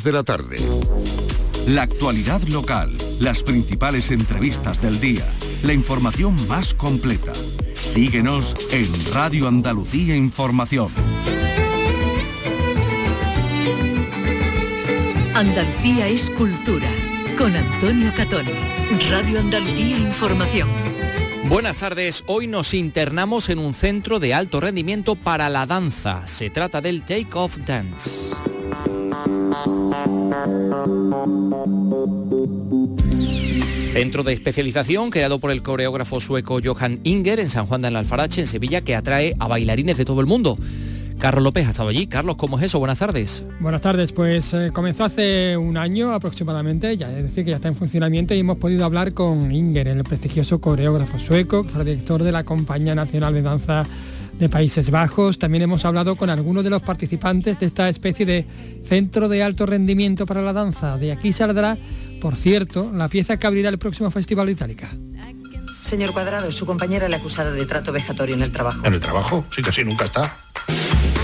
de la tarde. La actualidad local, las principales entrevistas del día, la información más completa. Síguenos en Radio Andalucía Información. Andalucía es cultura. Con Antonio Catón. Radio Andalucía Información. Buenas tardes, hoy nos internamos en un centro de alto rendimiento para la danza. Se trata del Take Off Dance. Centro de especialización creado por el coreógrafo sueco Johan Inger en San Juan de Alfarache, en Sevilla, que atrae a bailarines de todo el mundo. Carlos López ha estado allí. Carlos, ¿cómo es eso? Buenas tardes. Buenas tardes, pues eh, comenzó hace un año aproximadamente, ya es decir, que ya está en funcionamiento y hemos podido hablar con Inger, el prestigioso coreógrafo sueco, director de la Compañía Nacional de Danza de Países Bajos. También hemos hablado con algunos de los participantes de esta especie de centro de alto rendimiento para la danza. De aquí saldrá, por cierto, la pieza que abrirá el próximo Festival de Itálica. Señor Cuadrado, su compañera le acusada de trato vejatorio en el trabajo. ¿En el trabajo? Sí, casi nunca está.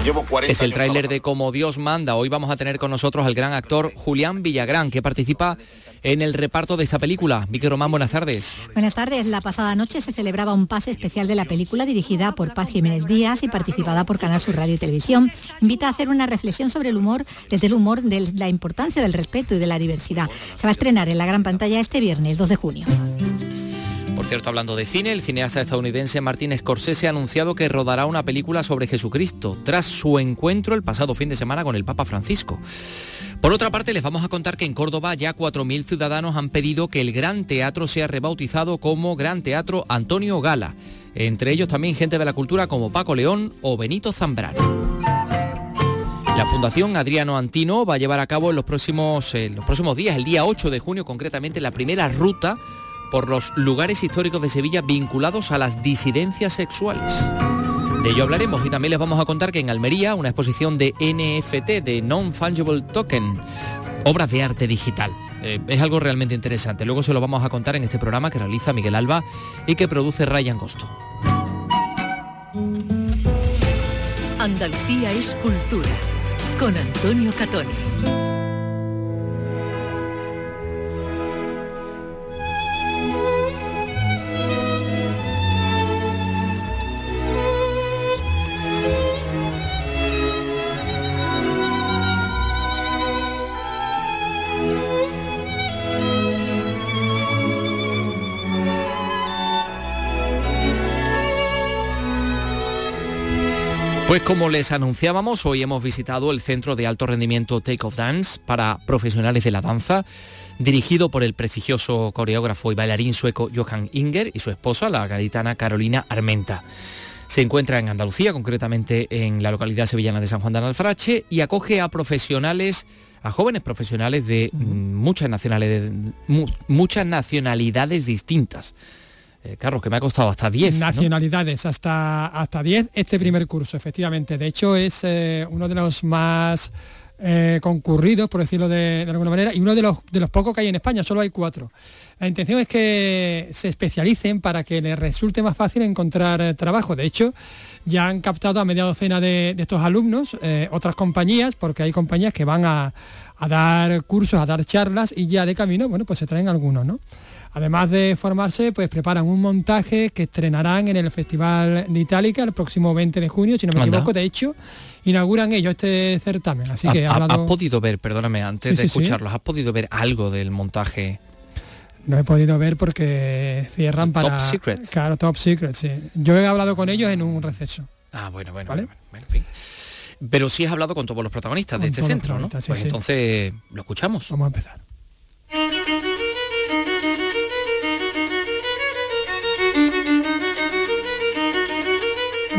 Llevo 40 es el tráiler de Como Dios manda. Hoy vamos a tener con nosotros al gran actor Julián Villagrán, que participa en el reparto de esta película. Vicky Román, buenas tardes. Buenas tardes. La pasada noche se celebraba un pase especial de la película dirigida por Paz Jiménez Díaz y participada por Canal Sur Radio y Televisión. Invita a hacer una reflexión sobre el humor, desde el humor de la importancia del respeto y de la diversidad. Se va a estrenar en la gran pantalla este viernes, 2 de junio. Cierto, hablando de cine, el cineasta estadounidense Martin Scorsese ha anunciado que rodará una película sobre Jesucristo, tras su encuentro el pasado fin de semana con el Papa Francisco. Por otra parte, les vamos a contar que en Córdoba ya 4.000 ciudadanos han pedido que el Gran Teatro sea rebautizado como Gran Teatro Antonio Gala. Entre ellos también gente de la cultura como Paco León o Benito Zambrano. La Fundación Adriano Antino va a llevar a cabo en los próximos, en los próximos días, el día 8 de junio concretamente, la primera ruta por los lugares históricos de Sevilla vinculados a las disidencias sexuales. De ello hablaremos y también les vamos a contar que en Almería una exposición de NFT, de Non-Fungible Token, obras de arte digital. Eh, es algo realmente interesante. Luego se lo vamos a contar en este programa que realiza Miguel Alba y que produce Ryan Costo. Andalucía es cultura con Antonio Catoni. Pues como les anunciábamos, hoy hemos visitado el Centro de Alto Rendimiento Take Off Dance para profesionales de la danza, dirigido por el prestigioso coreógrafo y bailarín sueco Johan Inger y su esposa, la gaditana Carolina Armenta. Se encuentra en Andalucía, concretamente en la localidad sevillana de San Juan de Alfarache, y acoge a profesionales, a jóvenes profesionales de muchas, nacionalidades, muchas nacionalidades distintas eh, Carlos, que me ha costado hasta 10. Nacionalidades, hasta, hasta 10 este primer curso, efectivamente. De hecho, es eh, uno de los más eh, concurridos, por decirlo de, alguna manera, y uno de los, de los pocos que hay en España, solo hay cuatro. La intención es que se especialicen para que les resulte más fácil encontrar trabajo. De hecho, ya han captado a media docena de, estos alumnos otras compañías, porque hay compañías que van a, a, dar cursos, a dar charlas y ya de camino, bueno, pues se traen algunos, ¿no? Además de formarse, pues preparan un montaje que estrenarán en el Festival de Itálica el próximo 20 de junio, si no me equivoco. De hecho, inauguran ellos este certamen. Así que ¿Has podido ver, perdóname, antes de escucharlos, ¿has podido ver algo del montaje? No he podido ver porque cierran para... Top Secret. Claro, Top Secret, sí. Yo he hablado con ellos en un receso. Ah, bueno, bueno, ¿vale? bueno, en fin. Pero sí has hablado con todos los protagonistas de este centro, ¿no? pues entonces lo escuchamos. Vamos a empezar.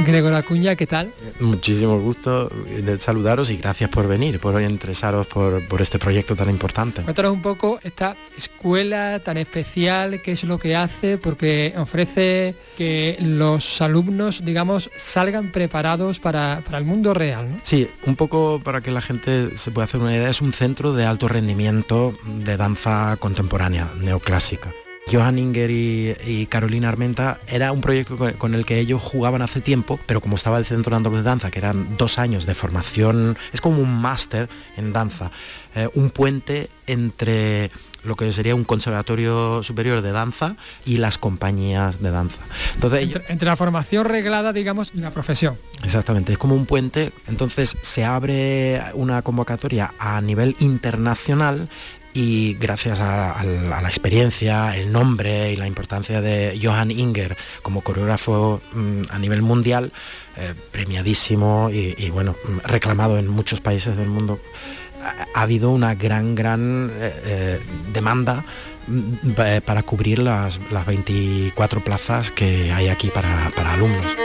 Gregor Acuña, ¿qué tal? Muchísimo gusto de saludaros y gracias por venir, por interesaros por, por este proyecto tan importante. Cuéntanos un poco esta escuela tan especial, qué es lo que hace, porque ofrece que los alumnos, digamos, salgan preparados para, para el mundo real. ¿no? Sí, un poco para que la gente se pueda hacer una idea, es un centro de alto rendimiento de danza contemporánea, neoclásica Johan Inger y, Carolina Armenta era un proyecto con, el que ellos jugaban hace tiempo, pero como estaba el Centro Andaluz de Danza, que eran dos años de formación, es como un máster en danza, eh, un puente entre lo que sería un conservatorio superior de danza y las compañías de danza. Entonces, entre, la formación reglada, digamos, y la profesión. Exactamente, es como un puente, entonces se abre una convocatoria a nivel internacional y gracias a, la experiencia, el nombre y la importancia de Johan Inger como coreógrafo mm, a nivel mundial, eh, premiadísimo y, bueno, reclamado en muchos países del mundo, ha, habido una gran, gran eh, eh, demanda mm, para cubrir las, 24 plazas que hay aquí para, para alumnos.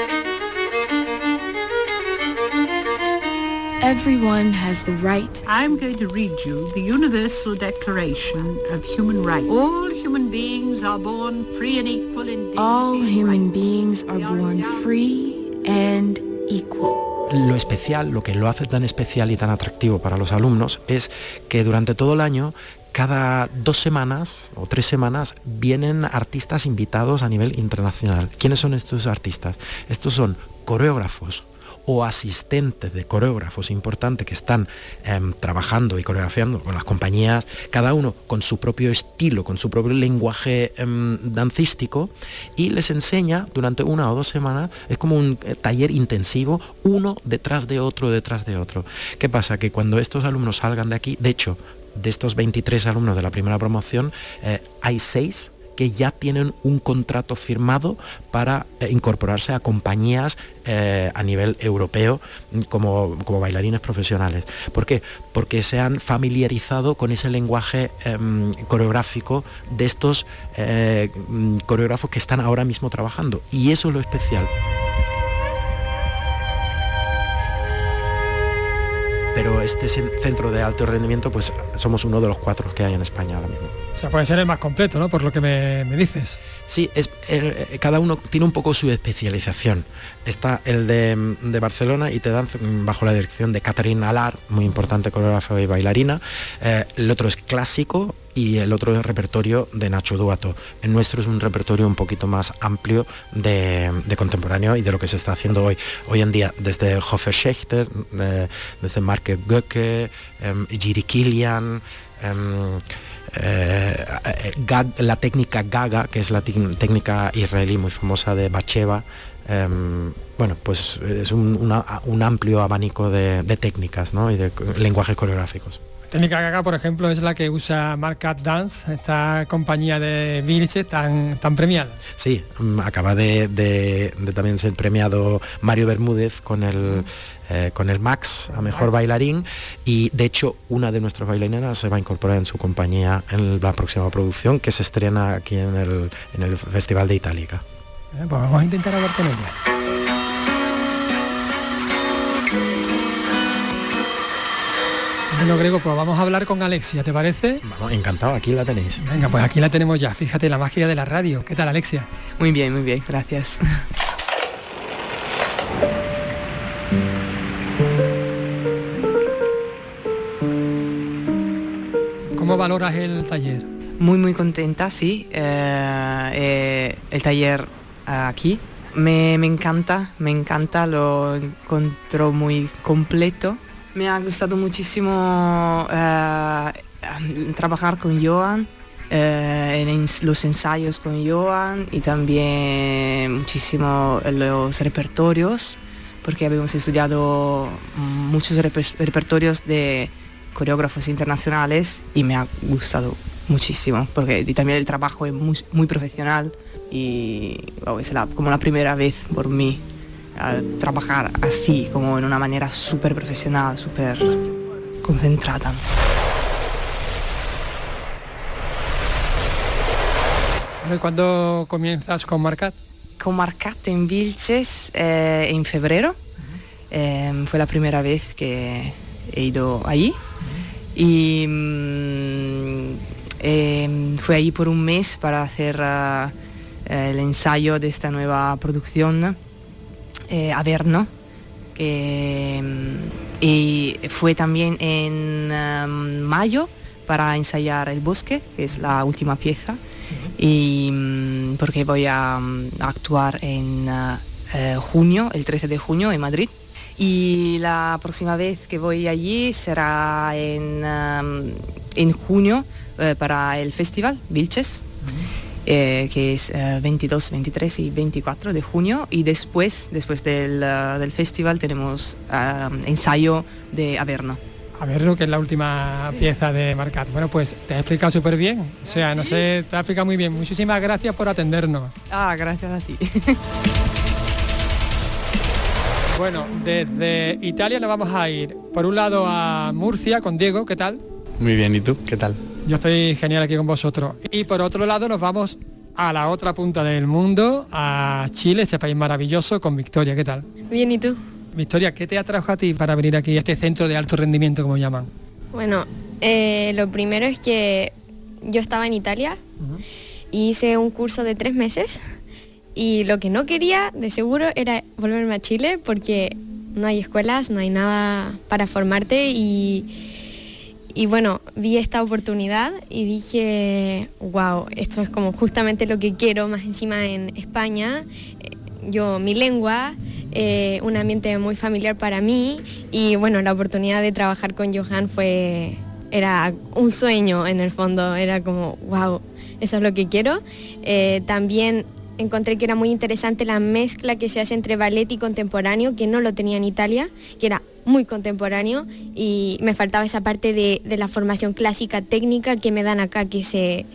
Everyone has the right. I'm going to read you the Universal Declaration of Human Rights. All human beings are born free and equal in dignity. All human beings are born free and equal. Lo especial, lo que lo hace tan especial y tan atractivo para los alumnos es que durante todo el año cada dos semanas o tres semanas vienen artistas invitados a nivel internacional. ¿Quiénes son estos artistas? Estos son coreógrafos, o asistentes de coreógrafos importantes que están em, trabajando y coreografiando con las compañías, cada uno con su propio estilo, con su propio lenguaje em, dancístico, y les enseña durante una o dos semanas, es como un eh, taller intensivo, uno detrás de otro, detrás de otro. ¿Qué pasa? Que cuando estos alumnos salgan de aquí, de hecho, de estos 23 alumnos de la primera promoción, eh, hay seis que ya tienen un contrato firmado para eh, incorporarse a compañías eh, a nivel europeo mm, como, como, bailarines profesionales. ¿Por qué? Porque se han familiarizado con ese lenguaje em, coreográfico de estos eh, mm, coreógrafos que están ahora mismo trabajando. Y eso es lo especial. pero este centro de alto rendimiento pues somos uno de los cuatro que hay en España ahora mismo. O sea, puede ser el más completo, ¿no? Por lo que me, dices. Sí, es, cada uno tiene un poco su especialización. Está el de, Barcelona y te dan bajo la dirección de Catherine Alar, muy importante coreógrafa y bailarina. Eh, el otro es clásico, y el otro es repertorio de Nacho Duato. El nuestro es un repertorio un poquito más amplio de, contemporáneo y de lo que se está haciendo hoy, hoy en día, desde Hofer Schechter, eh, desde Marke Göcke, eh, Giri Kilian, em, eh, la técnica Gaga, que es la técnica israelí muy famosa de Bacheva, em, bueno, pues es un, amplio abanico de, técnicas y de lenguajes coreográficos técnica por ejemplo, es la que usa Market Dance, esta compañía de Vilche tan, tan premiada. Sí, mm, acaba de, también ser premiado Mario Bermúdez con el... Eh, con el Max a Mejor Bailarín y de hecho una de nuestras bailarinas se va a incorporar en su compañía en la próxima producción que se estrena aquí en el, Festival de Itálica. Eh, pues vamos a intentar hablar con ella. Bueno, Grego, pues vamos a hablar con Alexia, ¿te parece? Vamos, encantado, aquí la tenéis. Venga, pues aquí la tenemos ya, fíjate, la magia de la radio. ¿Qué tal, Alexia? Muy bien, muy bien, gracias. ¿Cómo valoras el taller? Muy, muy contenta, sí. Eh, eh, el taller aquí me, me encanta, me encanta, lo encuentro muy completo me ha gustado muchísimo eh, trabajar con Joan, eh, en los ensayos con Joan y también muchísimo los repertorios, porque habíamos estudiado muchos repertorios de coreógrafos internacionales y me ha gustado muchísimo, porque también el trabajo es muy, profesional y es como la primera vez por mí a trabajar así, como en una manera súper profesional, súper concentrada. ¿Cuándo comienzas con Marcat? Con Marcat en Vilches eh, en febrero. Em, fue la primera vez que he ido allí. Y mm, em, fue ahí por un mes para hacer ah, el ensayo de esta nueva producción eh, Averno, que, mm, y fue también en um, mayo para ensayar El Bosque, que es la última pieza, y mm, porque voy a, mm, actuar en eh, junio, el 13 de junio en Madrid. Y la próxima vez que voy allí será en, en junio para el festival Vilches. Eh, que es 22, eh, 23 y 24 de junio y después, después del, eh, del festival tenemos ensayo de Averno. Averno, que es la última pieza de Marcat. Bueno, pues te ha explicado súper bien. O sea, no sé, te ha explicado muy bien. Muchísimas gracias por atendernos. Ah, gracias a ti. bueno, desde Italia nos vamos a ir, por un lado, a Murcia con Diego. ¿Qué tal? Muy bien, ¿y tú? ¿Qué tal? Yo estoy genial aquí con vosotros. Y por otro lado nos vamos a la otra punta del mundo, a Chile, ese país maravilloso, con Victoria. ¿Qué tal? Bien, ¿y tú? Victoria, ¿qué te atrajo a ti para venir aquí a este centro de alto rendimiento, como llaman? Bueno, eh, lo primero es que yo estaba en Italia y hice un curso de tres meses y lo que no quería, de seguro, era volverme a Chile porque no hay escuelas, no hay nada para formarte y y bueno, vi esta oportunidad y dije, wow, esto es como justamente lo que quiero, más encima en España. Eh, yo, mi lengua, eh, un ambiente muy familiar para mí y bueno, la oportunidad de trabajar con Johan fue, era un sueño en el fondo, era como, wow, eso es lo que quiero. Eh, también encontré que era muy interesante la mezcla que se hace entre ballet y contemporáneo, que no lo tenía en Italia, que era muy contemporáneo y me faltaba esa parte de, la formación clásica técnica que me dan acá, que se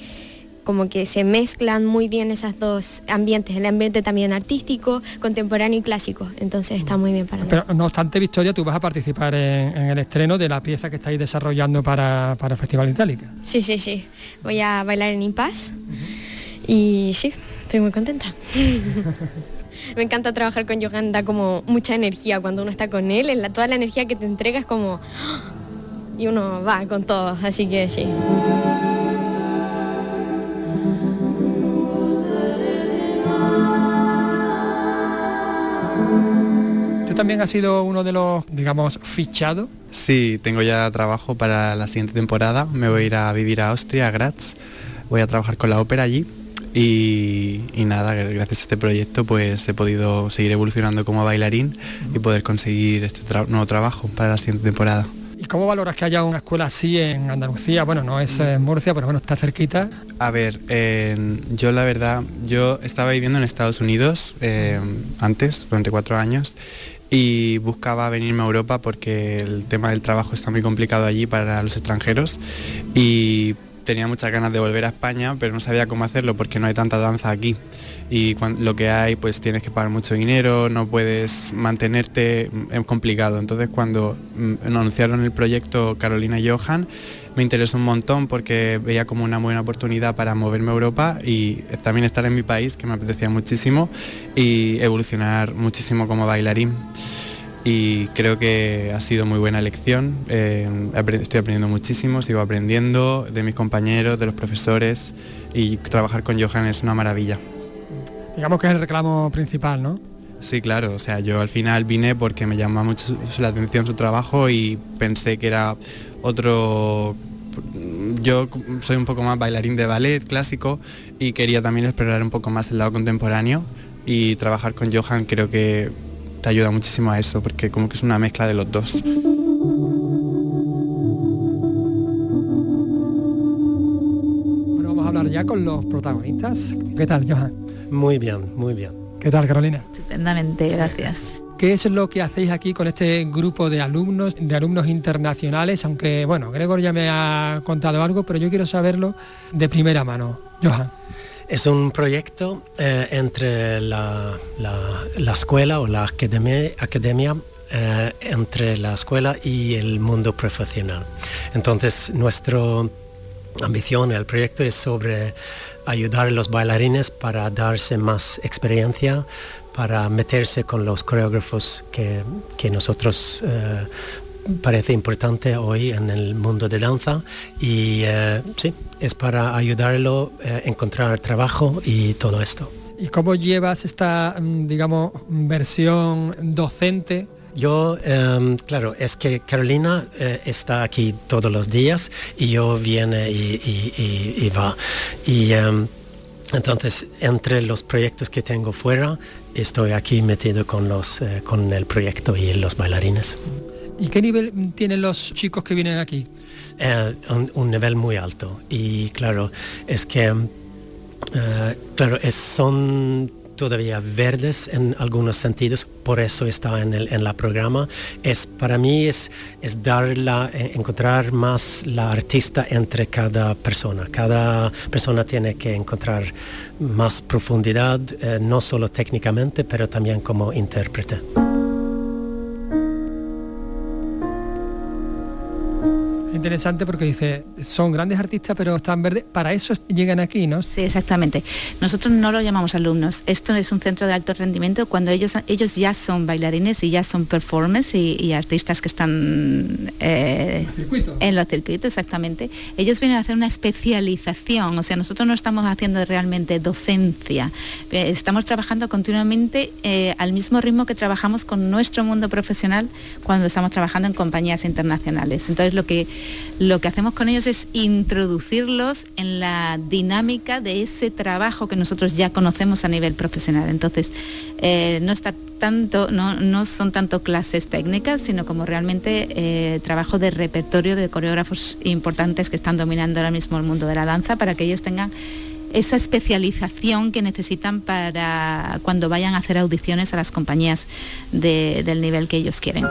como que se mezclan muy bien esos dos ambientes, el ambiente también artístico, contemporáneo y clásico. Entonces está muy bien para Pero no obstante, Victoria, tú vas a participar en, el estreno de la pieza que estáis desarrollando para, para el Festival Itálica. Sí, sí, sí. Voy a bailar en Impas y sí, estoy muy contenta. Me encanta trabajar con Johan, da como mucha energía cuando uno está con él, la, toda la energía que te entrega es como... Y uno va con todo, así que sí. ¿Tú también has sido uno de los, digamos, fichados? Sí, tengo ya trabajo para la siguiente temporada. Me voy a ir a vivir a Austria, a Graz. Voy a trabajar con la ópera allí y, nada, gracias a este proyecto pues he podido seguir evolucionando como bailarín y poder conseguir este nuevo trabajo para la siguiente temporada. ¿Y cómo valoras que haya una escuela así en Andalucía? Bueno, no es en Murcia, pero bueno, está cerquita. A ver, yo la verdad, yo estaba viviendo en Estados Unidos eh, antes, durante cuatro años, y buscaba venirme a Europa porque el tema del trabajo está muy complicado allí para los extranjeros y tenía muchas ganas de volver a España, pero no sabía cómo hacerlo porque no hay tanta danza aquí. Y lo que hay, pues tienes que pagar mucho dinero, no puedes mantenerte, mm, es complicado. Entonces cuando mm, anunciaron el proyecto Carolina y Johan, me interesó un montón porque veía como una buena oportunidad para moverme a Europa y también estar en mi país, que me apetecía muchísimo, y evolucionar muchísimo como bailarín y creo que ha sido muy buena elección. Eh, estoy aprendiendo muchísimo, sigo aprendiendo de mis compañeros, de los profesores y trabajar con Johan es una maravilla. Digamos que es el reclamo principal, ¿no? Sí, claro, o sea, yo al final vine porque me llamaba mucho la atención su trabajo y pensé que era otro yo soy un poco más bailarín de ballet clásico y quería también explorar un poco más el lado contemporáneo y trabajar con Johan creo que te ayuda muchísimo a eso, porque como que es una mezcla de los dos. Bueno, vamos a hablar ya con los protagonistas. ¿Qué tal, Johan? Muy bien, muy bien. ¿Qué tal, Carolina? Estupendamente, gracias. ¿Qué es lo que hacéis aquí con este grupo de alumnos, de alumnos internacionales? Aunque, bueno, Gregor ya me ha contado algo, pero yo quiero saberlo de primera mano. Johan. Es un proyecto eh, entre la, escuela o la academia, academia eh, entre la escuela y el mundo profesional. Entonces, nuestra ambición, el proyecto es sobre ayudar a los bailarines para darse más experiencia, para meterse con los coreógrafos que, nosotros eh, parece importante hoy en el mundo de danza y eh, sí, es para ayudarlo a eh, encontrar trabajo y todo esto. ¿Y cómo llevas esta, mm, digamos, versión docente? Yo, em, claro, es que Carolina eh, está aquí todos los días y yo viene y, va. Y em, Entonces, entre los proyectos que tengo fuera, estoy aquí metido con, los, eh, con el proyecto y los bailarines. ¿Y qué nivel tienen los chicos que vienen aquí? Eh, un, nivel muy alto. Y claro, es que eh, claro, es, son todavía verdes en algunos sentidos, por eso está en el en la programa. Es, para mí es, es dar la, eh, encontrar más la artista entre cada persona. Cada persona tiene que encontrar más profundidad, no solo técnicamente, pero también como intérprete. Interesante porque dice, son grandes artistas pero están verdes, para eso llegan aquí, ¿no? Sí, exactamente. Nosotros no lo llamamos alumnos, esto es un centro de alto rendimiento cuando ellos, ellos ya son bailarines y ya son performers y, artistas que están eh, en los circuitos, exactamente. Ellos vienen a hacer una especialización, o sea, nosotros no estamos haciendo realmente docencia, eh, estamos trabajando continuamente eh, al mismo ritmo que trabajamos con nuestro mundo profesional cuando estamos trabajando en compañías internacionales. Entonces lo que lo que hacemos con ellos es introducirlos en la dinámica de ese trabajo que nosotros ya conocemos a nivel profesional. Entonces, eh, no tanto, no, son tanto clases técnicas, sino como realmente eh, trabajo de repertorio de coreógrafos importantes que están dominando ahora mismo el mundo de la danza para que ellos tengan esa especialización que necesitan para cuando vayan a hacer audiciones a las compañías del nivel que ellos quieren.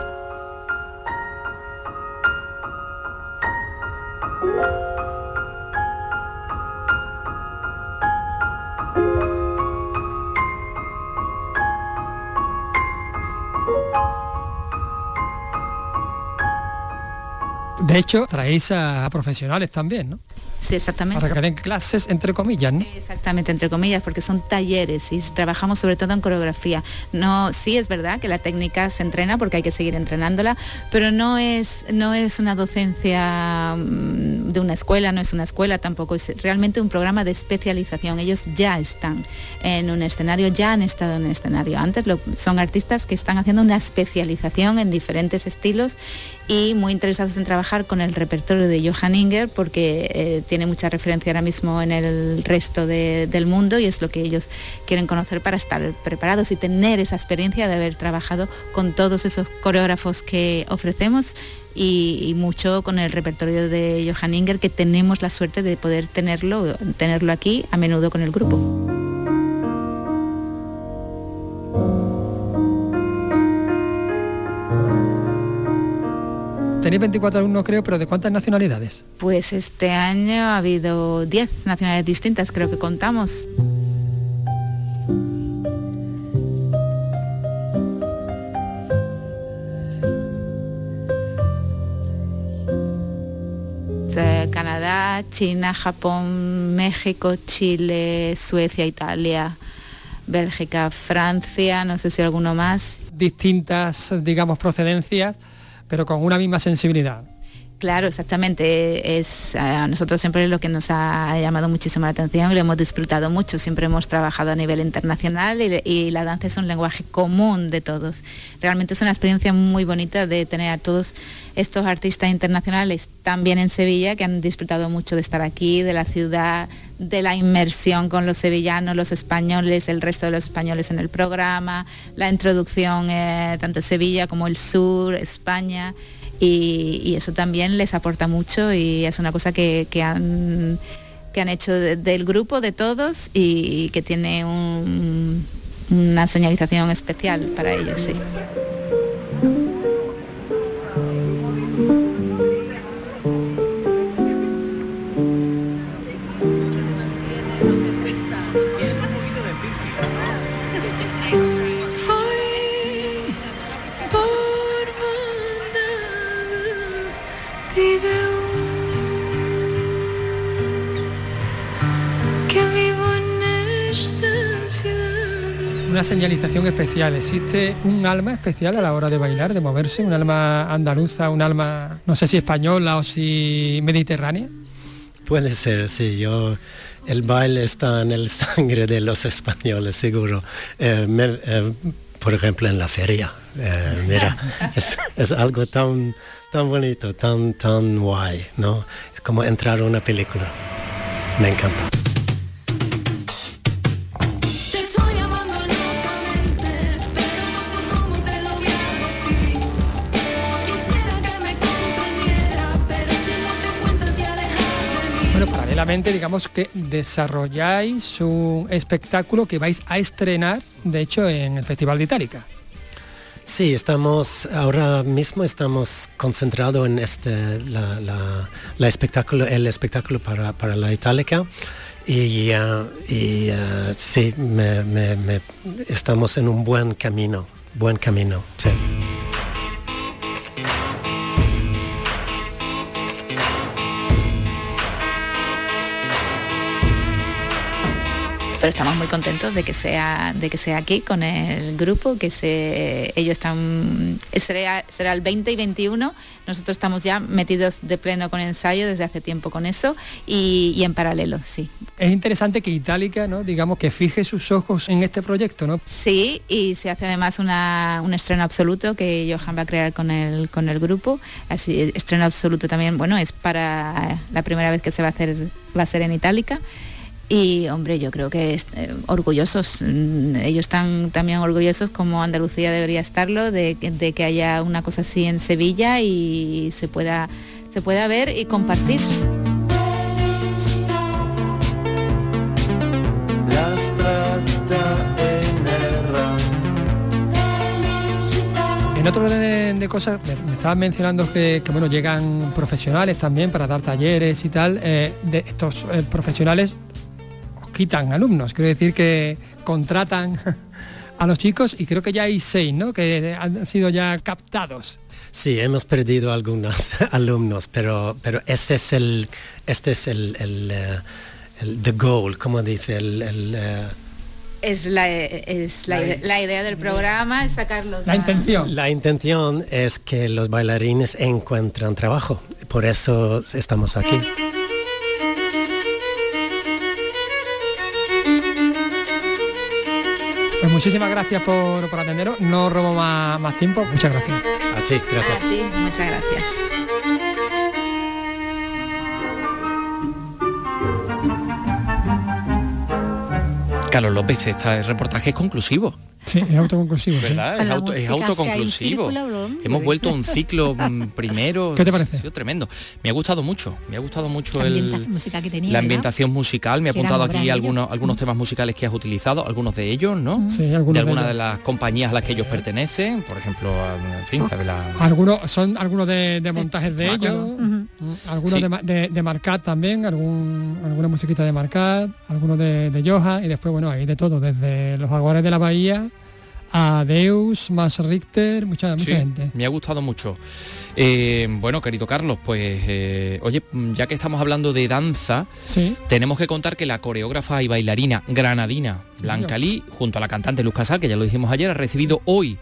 De hecho, traéis a, profesionales también, ¿no? Sí, exactamente. Para que den clases, entre comillas, ¿no? Exactamente, entre comillas, porque son talleres y trabajamos sobre todo en coreografía. No, sí es verdad que la técnica se entrena porque hay que seguir entrenándola, pero no es, no es una docencia mm, de una escuela, no es una escuela tampoco, es realmente un programa de especialización. Ellos ya están en un escenario, ya han estado en un escenario. Antes son artistas que están haciendo una especialización en diferentes estilos y muy interesados en trabajar con el repertorio de Johann Inger porque eh, tiene mucha referencia ahora mismo en el resto del mundo y es lo que ellos quieren conocer para estar preparados y tener esa experiencia de haber trabajado con todos esos coreógrafos que ofrecemos y, mucho con el repertorio de Johann Inger que tenemos la suerte de poder tenerlo, tenerlo aquí a menudo con el grupo. Tenéis 24 alumnos creo, pero ¿de cuántas nacionalidades? Pues este año ha habido 10 nacionalidades distintas, creo que contamos. Canadá, China, Japón, México, Chile, Suecia, Italia, Bélgica, Francia, no sé si alguno más. Distintas, digamos, procedencias pero con una misma sensibilidad. Claro, exactamente. Es a nosotros siempre es lo que nos ha llamado muchísimo la atención y lo hemos disfrutado mucho. Siempre hemos trabajado a nivel internacional y, la danza es un lenguaje común de todos. Realmente es una experiencia muy bonita de tener a todos estos artistas internacionales también en Sevilla que han disfrutado mucho de estar aquí, de la ciudad, de la inmersión con los sevillanos, los españoles, el resto de los españoles en el programa, la introducción eh, tanto Sevilla como el sur, España y, eso también les aporta mucho y es una cosa que, han, que han hecho del grupo de todos y que tiene una señalización especial para ellos. Sí. Señalización especial. ¿Existe un alma especial a la hora de bailar, de moverse? ¿Un alma andaluza, un alma, no sé si española o si mediterránea? Puede ser, sí. Yo, el baile está en el sangre de los españoles, seguro. Eh, eh, por ejemplo, en la feria. Eh, mira, es, algo tan, tan bonito, tan, tan guay, ¿no? Es como entrar a una película. Me encanta. Paralelamente, digamos que desarrolláis un espectáculo que vais a estrenar, de hecho, en el Festival de Itálica. Sí, estamos ahora mismo estamos concentrados en este la, la- espectáculo, el espectáculo para, para la Itálica y, ah, y, ah, sí, estamos en un buen camino, buen camino. Pero estamos muy contentos de que sea de que sea aquí con el grupo que se ellos están será, será el 20 y 21 nosotros estamos ya metidos de pleno con ensayo desde hace tiempo con eso y, y en paralelo sí Es interesante que Itálica, ¿no? digamos, que fije sus ojos en este proyecto, ¿no? Sí, y se hace además una- un estreno absoluto que Johan va a crear con el, con el grupo. Así, estreno absoluto también, bueno, es para la primera vez que se va a hacer, va a ser en Itálica. Y hombre, yo creo que eh, orgullosos, mm, ellos están también orgullosos como Andalucía debería estarlo, de, que- de que haya una cosa así en Sevilla y se pueda, se pueda ver y compartir. En otro orden de, de cosas, me, me estaban mencionando que, que, bueno, llegan profesionales también para dar talleres y tal. eh, de estos eh, profesionales quitan alumnos, quiero decir que contratan a los chicos y creo que ya hay seis, ¿no? Que han sido ya captados. Sí, hemos perdido algunos alumnos, pero, pero este es el, este es el, el, eh, el- the goal, como dice el, el, eh, Es la, es la, la idea del programa, es sacarlos La a- intención. La intención es que los bailarines encuentran trabajo, por eso estamos aquí. Muchísimas gracias por, por atenderos. No robo más, más tiempo. Muchas gracias. A ti, gracias. Sí, muchas gracias. Carlos López, este reportaje es conclusivo. Sí, es autoconclusivo. sí. ¿Verdad? Con Es, auto- es autoconclusivo. Hemos vuelto a un ciclo mm, primero. ¿Qué te parece? Ha sido tremendo. Me ha gustado mucho. Me ha gustado mucho La el, ambientación musical que tenía, la ¿verdad? ambientación musical. Me ha apuntado aquí algunos, algunos temas musicales que has utilizado, algunos de ellos, ¿no? Sí, de algunos de algunas de las compañías a las que ellos pertenecen, por ejemplo, en fin, la- Algunos son algunos de, de montajes de ellos, mm, algunos Sí. de, de, de Marcat también, algún, alguna musiquita de Marcat, algunos de, de Johan y después bueno hay de todo, desde los jaguares de la bahía a Deus, Más Richter, mucha, mucha Sí, gente. Me ha gustado mucho. Eh, bueno, querido Carlos, pues eh, oye, ya que estamos hablando de danza, Sí, tenemos que contar que la coreógrafa y bailarina granadina Sí, Blanca. Lee, junto a la cantante Luz Casal, que ya lo dijimos ayer, ha recibido hoy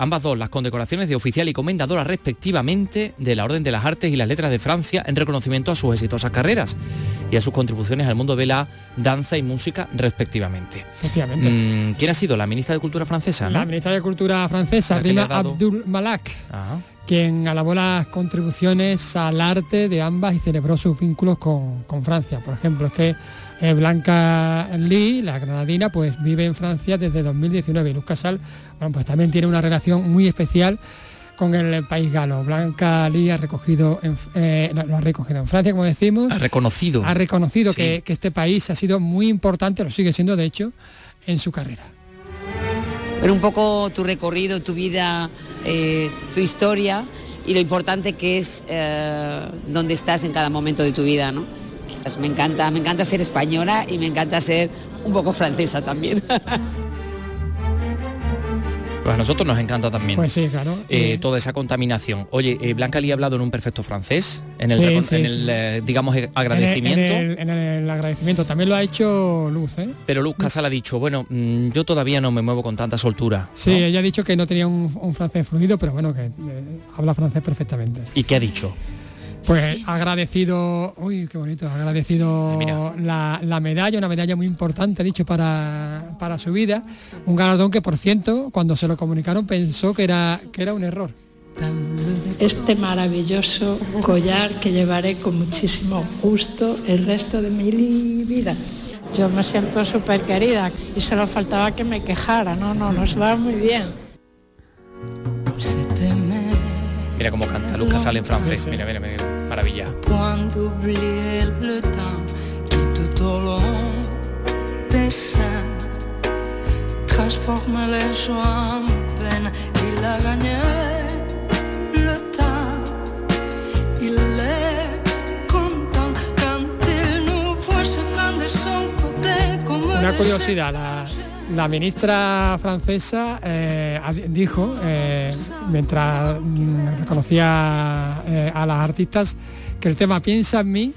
ambas dos las condecoraciones de oficial y comendadora respectivamente de la Orden de las Artes y las Letras de Francia en reconocimiento a sus exitosas carreras y a sus contribuciones al mundo de la danza y música respectivamente. efectivamente. Mm, ¿Quién ha sido? La ministra de Cultura francesa, ¿no? La ministra de Cultura francesa, Rima Abdul Malak, Ajá. quien alabó las contribuciones al arte de ambas y celebró sus vínculos con, con Francia. Por ejemplo, es que eh, Blanca Lee, la granadina, pues vive en Francia desde 2019 y Luz Casal, bueno, pues también tiene una relación muy especial con el país galo. Blanca Lee ha recogido, en- eh, lo ha recogido en Francia, como decimos, Ha reconocido. ha reconocido Sí. que, que este país ha sido muy importante, lo sigue siendo de hecho, en su carrera. ver un poco tu recorrido, tu vida, eh, tu historia y lo importante que es eh, dónde estás en cada momento de tu vida, ¿no? Pues me encanta, me encanta ser española y me encanta ser un poco francesa también. Pues a nosotros nos encanta también. Pues sí, claro. eh, Eh, toda esa contaminación. Oye, eh, Blanca Lee ha hablado en un perfecto francés, en el, Sí, recon- sí, en sí. el, eh, digamos, en el- agradecimiento. En el, en el agradecimiento. También lo ha hecho Luz, ¿eh? Pero Luz Casal ha dicho, bueno, mm, yo todavía no me muevo con tanta soltura. Sí, ¿no? ella ha dicho que no tenía un, un francés fluido, pero bueno, que eh, habla francés perfectamente. ¿Y qué ha dicho? Pues agradecido, uy, qué bonito, ha agradecido la, la medalla, una medalla muy importante, dicho, para, para su vida. Un galardón que, por cierto, cuando se lo comunicaron pensó que era, que era un error. este maravilloso collar que llevaré con muchísimo gusto el resto de mi vida. Yo me siento súper querida y solo faltaba que me quejara, no, no, nos va muy bien. Mira cómo canta Lucas sale en francés. Mira, mira, mira. Maravilla. le temps, Una curiosidad, la la ministra francesa eh, dijo, eh, mientras mm, reconocía eh, a las artistas, que el tema Piensa en mí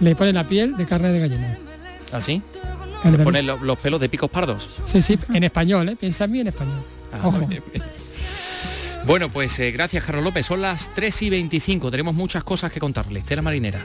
le pone la piel de carne de gallina. ¿Así? El Le lo- los pelos de picos pardos. Sí, sí, en español, ¿eh? Piensa en mí en español. Ah, Ojo. bien, bien. Bueno, pues gracias, Carlos López. Son las 3 y 25. Tenemos muchas cosas que contarles. Estela Marinera.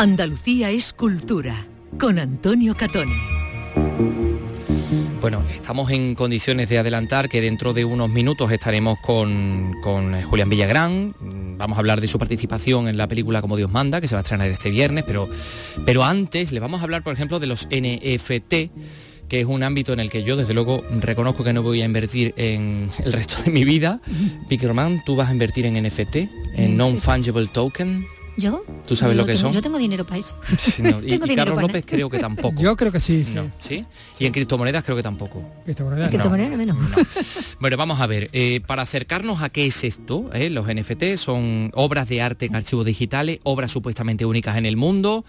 Andalucía es cultura, con Antonio Catoni. Bueno, estamos en condiciones de adelantar que dentro de unos minutos estaremos con, con eh, Julián Villagrán. Mm, Vamos a hablar de su participación en la película Como Dios manda, que se va a estrenar este viernes, pero, pero antes le vamos a hablar, por ejemplo, de los NFT que es un ámbito en el que yo desde luego reconozco que no voy a invertir en el resto de mi vida. Pickerman, tú vas a invertir en NFT, en Non-Fungible Token. ¿Yo? ¿Tú sabes Yo lo que tengo- son? Yo tengo dinero para eso. Sí, no, y, Tengo y dinero Carlos López creo que tampoco. Yo creo que sí, sí. No, ¿sí? Y en criptomonedas creo que tampoco. Criptomonedas, no. menos. Bueno, vamos a ver, eh, para acercarnos a qué es esto, eh, los NFT son obras de arte en archivos digitales, obras supuestamente únicas en el mundo,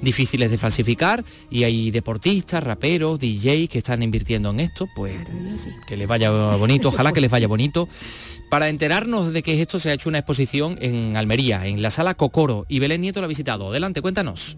difíciles de falsificar, y hay deportistas, raperos, DJs que están invirtiendo en esto, pues que les vaya bonito, ojalá que les vaya bonito. Para enterarnos de qué es esto, se ha hecho una exposición en Almería, en la sala Cocoro, y Belén Nieto lo ha visitado. Adelante, cuéntanos.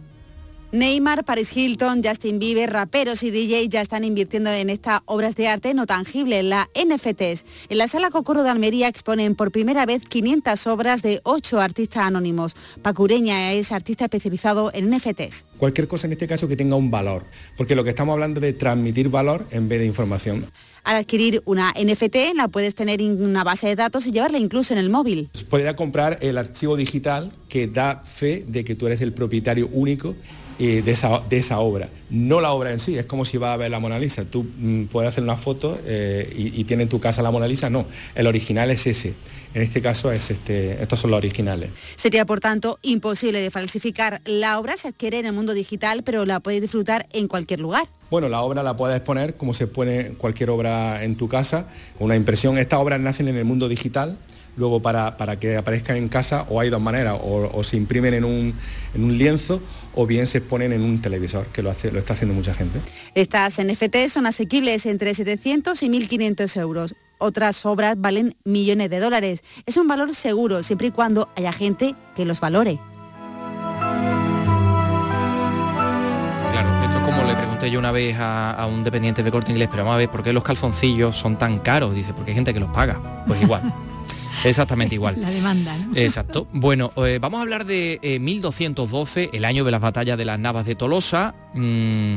Neymar, Paris Hilton, Justin Bieber, raperos y DJs ya están invirtiendo en estas obras de arte no tangible, la NFTs. En la sala Cocoro de Almería exponen por primera vez 500 obras de 8 artistas anónimos. Pacureña es artista especializado en NFTs. Cualquier cosa en este caso que tenga un valor, porque lo que estamos hablando es de transmitir valor en vez de información. Al adquirir una NFT la puedes tener en una base de datos y llevarla incluso en el móvil. Podría comprar el archivo digital que da fe de que tú eres el propietario único eh, de, esa, obra. No la obra en sí, es como si vas a ver la Mona Lisa. Tú mm, puedes hacer una foto eh, y, y tiene en tu casa la Mona Lisa. No, el original es ese. En este caso es este, estos son los originales. Sería, por tanto, imposible de falsificar. La obra se adquiere en el mundo digital, pero la puedes disfrutar en cualquier lugar. Bueno, la obra la puedes poner como se pone cualquier obra en tu casa, una impresión. Estas obras nacen en el mundo digital, luego para, para que aparezcan en casa o hay dos maneras, o, o se imprimen en un, en un lienzo o bien se ponen en un televisor, que lo, hace, lo está haciendo mucha gente. Estas NFT son asequibles entre 700 y 1.500 euros. Otras obras valen millones de dólares. Es un valor seguro siempre y cuando haya gente que los valore. Claro, esto es como le pregunté yo una vez a, a un dependiente de corte inglés, pero vamos a ver, ¿por qué los calzoncillos son tan caros? Dice, porque hay gente que los paga. Pues igual. Exactamente igual. La demanda, ¿no? Exacto. Bueno, eh, vamos a hablar de eh, 1212, el año de las batallas de las Navas de Tolosa. Mm,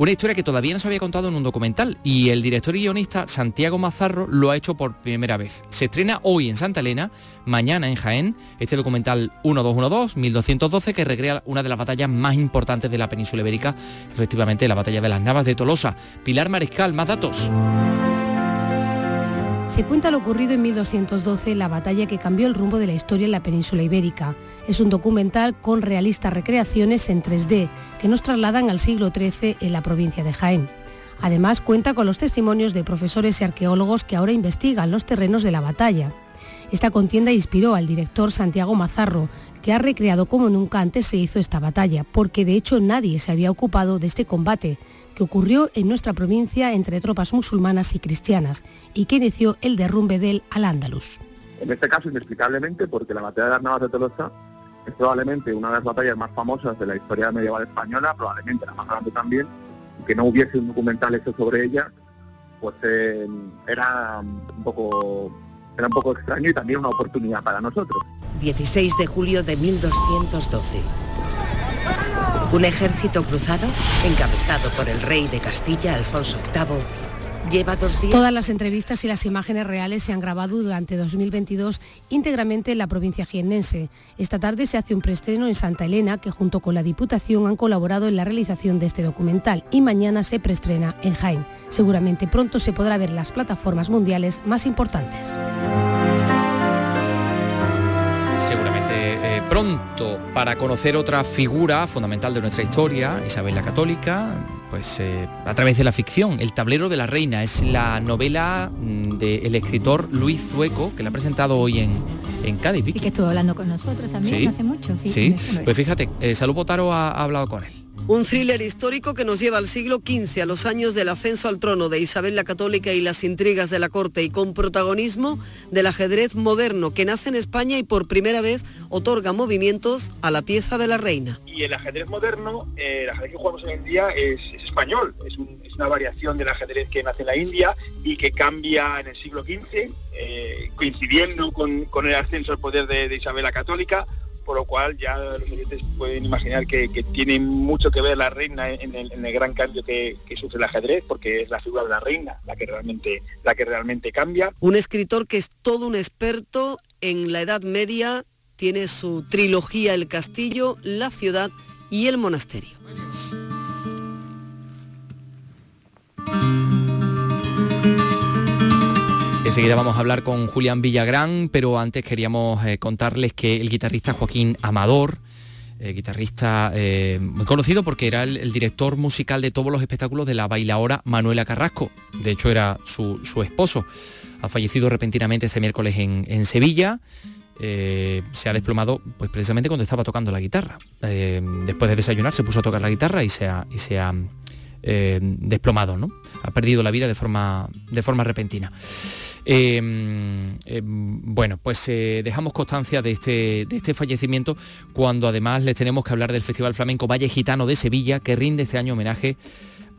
una historia que todavía no se había contado en un documental y el director y guionista Santiago Mazarro lo ha hecho por primera vez. Se estrena hoy en Santa Elena, mañana en Jaén, este documental 1212, 1212, que recrea una de las batallas más importantes de la península ibérica, efectivamente la batalla de las Navas de Tolosa. Pilar Mariscal, más datos. Se cuenta lo ocurrido en 1212, la batalla que cambió el rumbo de la historia en la península ibérica. Es un documental con realistas recreaciones en 3D que nos trasladan al siglo XIII en la provincia de Jaén. Además cuenta con los testimonios de profesores y arqueólogos que ahora investigan los terrenos de la batalla. Esta contienda inspiró al director Santiago Mazarro, que ha recreado como nunca antes se hizo esta batalla, porque de hecho nadie se había ocupado de este combate, que ocurrió en nuestra provincia entre tropas musulmanas y cristianas, y que inició el derrumbe del Al-Ándalus. En este caso, inexplicablemente, porque la batalla de las Navas de Tolosa es probablemente una de las batallas más famosas de la historia medieval española, probablemente la más grande también, que no hubiese un documental hecho sobre ella, pues eh, era un poco era un poco extraño y también una oportunidad para nosotros. 16 de julio de 1212. Un ejército cruzado, encabezado por el rey de Castilla, Alfonso VIII, Lleva dos días. Todas las entrevistas y las imágenes reales se han grabado durante 2022 íntegramente en la provincia jiennense. Esta tarde se hace un preestreno en Santa Elena que junto con la Diputación han colaborado en la realización de este documental y mañana se preestrena en Jaén. Seguramente pronto se podrá ver las plataformas mundiales más importantes. Seguramente eh, pronto para conocer otra figura fundamental de nuestra historia, Isabel la Católica, pues eh, a través de la ficción. El tablero de la reina es la novela mm, del escritor Luis Zueco, que la ha presentado hoy en, en Cádiz. Y que estuvo hablando con nosotros también Sí. hace mucho. Sí, Sí, pues fíjate, eh, Salud Botaro ha, ha hablado con él. Un thriller histórico que nos lleva al siglo XV, a los años del ascenso al trono de Isabel la Católica y las intrigas de la corte, y con protagonismo del ajedrez moderno que nace en España y por primera vez otorga movimientos a la pieza de la reina. Y el ajedrez moderno, eh, el ajedrez que jugamos hoy en día es, es español, es, un- es una variación del ajedrez que nace en la India y que cambia en el siglo XV, eh, coincidiendo con, el ascenso al poder de, de Isabel la Católica, por lo cual ya los oyentes pueden imaginar que, que tiene mucho que ver la reina en el, en el gran cambio que, que sufre el ajedrez, porque es la figura de la reina la que realmente, la que realmente cambia. Un escritor que es todo un experto en la Edad Media, tiene su trilogía El Castillo, la ciudad y el monasterio. Enseguida vamos a hablar con Julián Villagrán, pero antes queríamos eh, contarles que el guitarrista Joaquín Amador, eh, guitarrista eh, muy conocido porque era el, director musical de todos los espectáculos de la bailaora Manuela Carrasco, de hecho era su, su esposo, ha fallecido repentinamente este miércoles en, en Sevilla. Eh, se ha desplomado pues precisamente cuando estaba tocando la guitarra. Eh, después de desayunar se puso a tocar la guitarra y se ha, y se ha eh, desplomado, ¿no? Ha perdido la vida de forma, de forma repentina. Eh, eh, bueno, pues eh, dejamos constancia de este, de este fallecimiento cuando además les tenemos que hablar del Festival Flamenco Valle Gitano de Sevilla, que rinde este año homenaje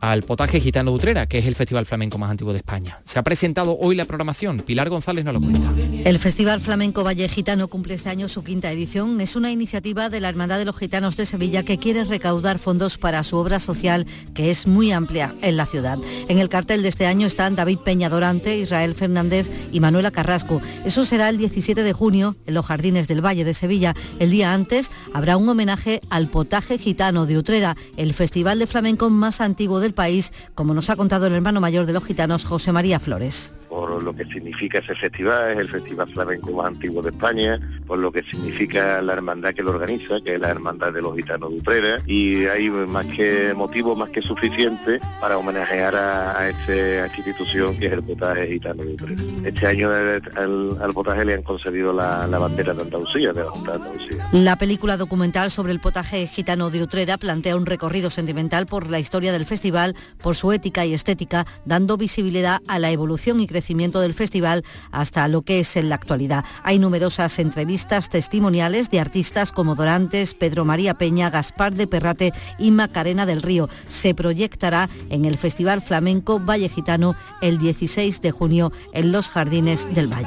al Potaje Gitano de Utrera, que es el festival flamenco más antiguo de España. Se ha presentado hoy la programación. Pilar González nos lo cuenta. El Festival Flamenco Valle Gitano cumple este año su quinta edición. Es una iniciativa de la Hermandad de los Gitanos de Sevilla que quiere recaudar fondos para su obra social, que es muy amplia en la ciudad. En el cartel de este año están David Peña Dorante, Israel Fernández y Manuela Carrasco. Eso será el 17 de junio en los Jardines del Valle de Sevilla. El día antes habrá un homenaje al Potaje Gitano de Utrera, el festival de flamenco más antiguo del país, como nos ha contado el hermano mayor de los gitanos, José María Flores. Por lo que significa ese festival, es el festival flamenco más antiguo de España, por lo que significa la hermandad que lo organiza, que es la hermandad de los gitanos de Utrera, y hay más que motivo más que suficiente para homenajear a, a esta institución que es el potaje gitano de Utrera. Este año eh, al, al potaje le han concedido la, la bandera de Andalucía, de la Junta de Andalucía. La película documental sobre el potaje gitano de Utrera plantea un recorrido sentimental por la historia del festival, por su ética y estética, dando visibilidad a la evolución y crecimiento del festival hasta lo que es en la actualidad. Hay numerosas entrevistas testimoniales de artistas como Dorantes, Pedro María Peña, Gaspar de Perrate y Macarena del Río. Se proyectará en el Festival Flamenco Valle Gitano el 16 de junio en los Jardines del Valle.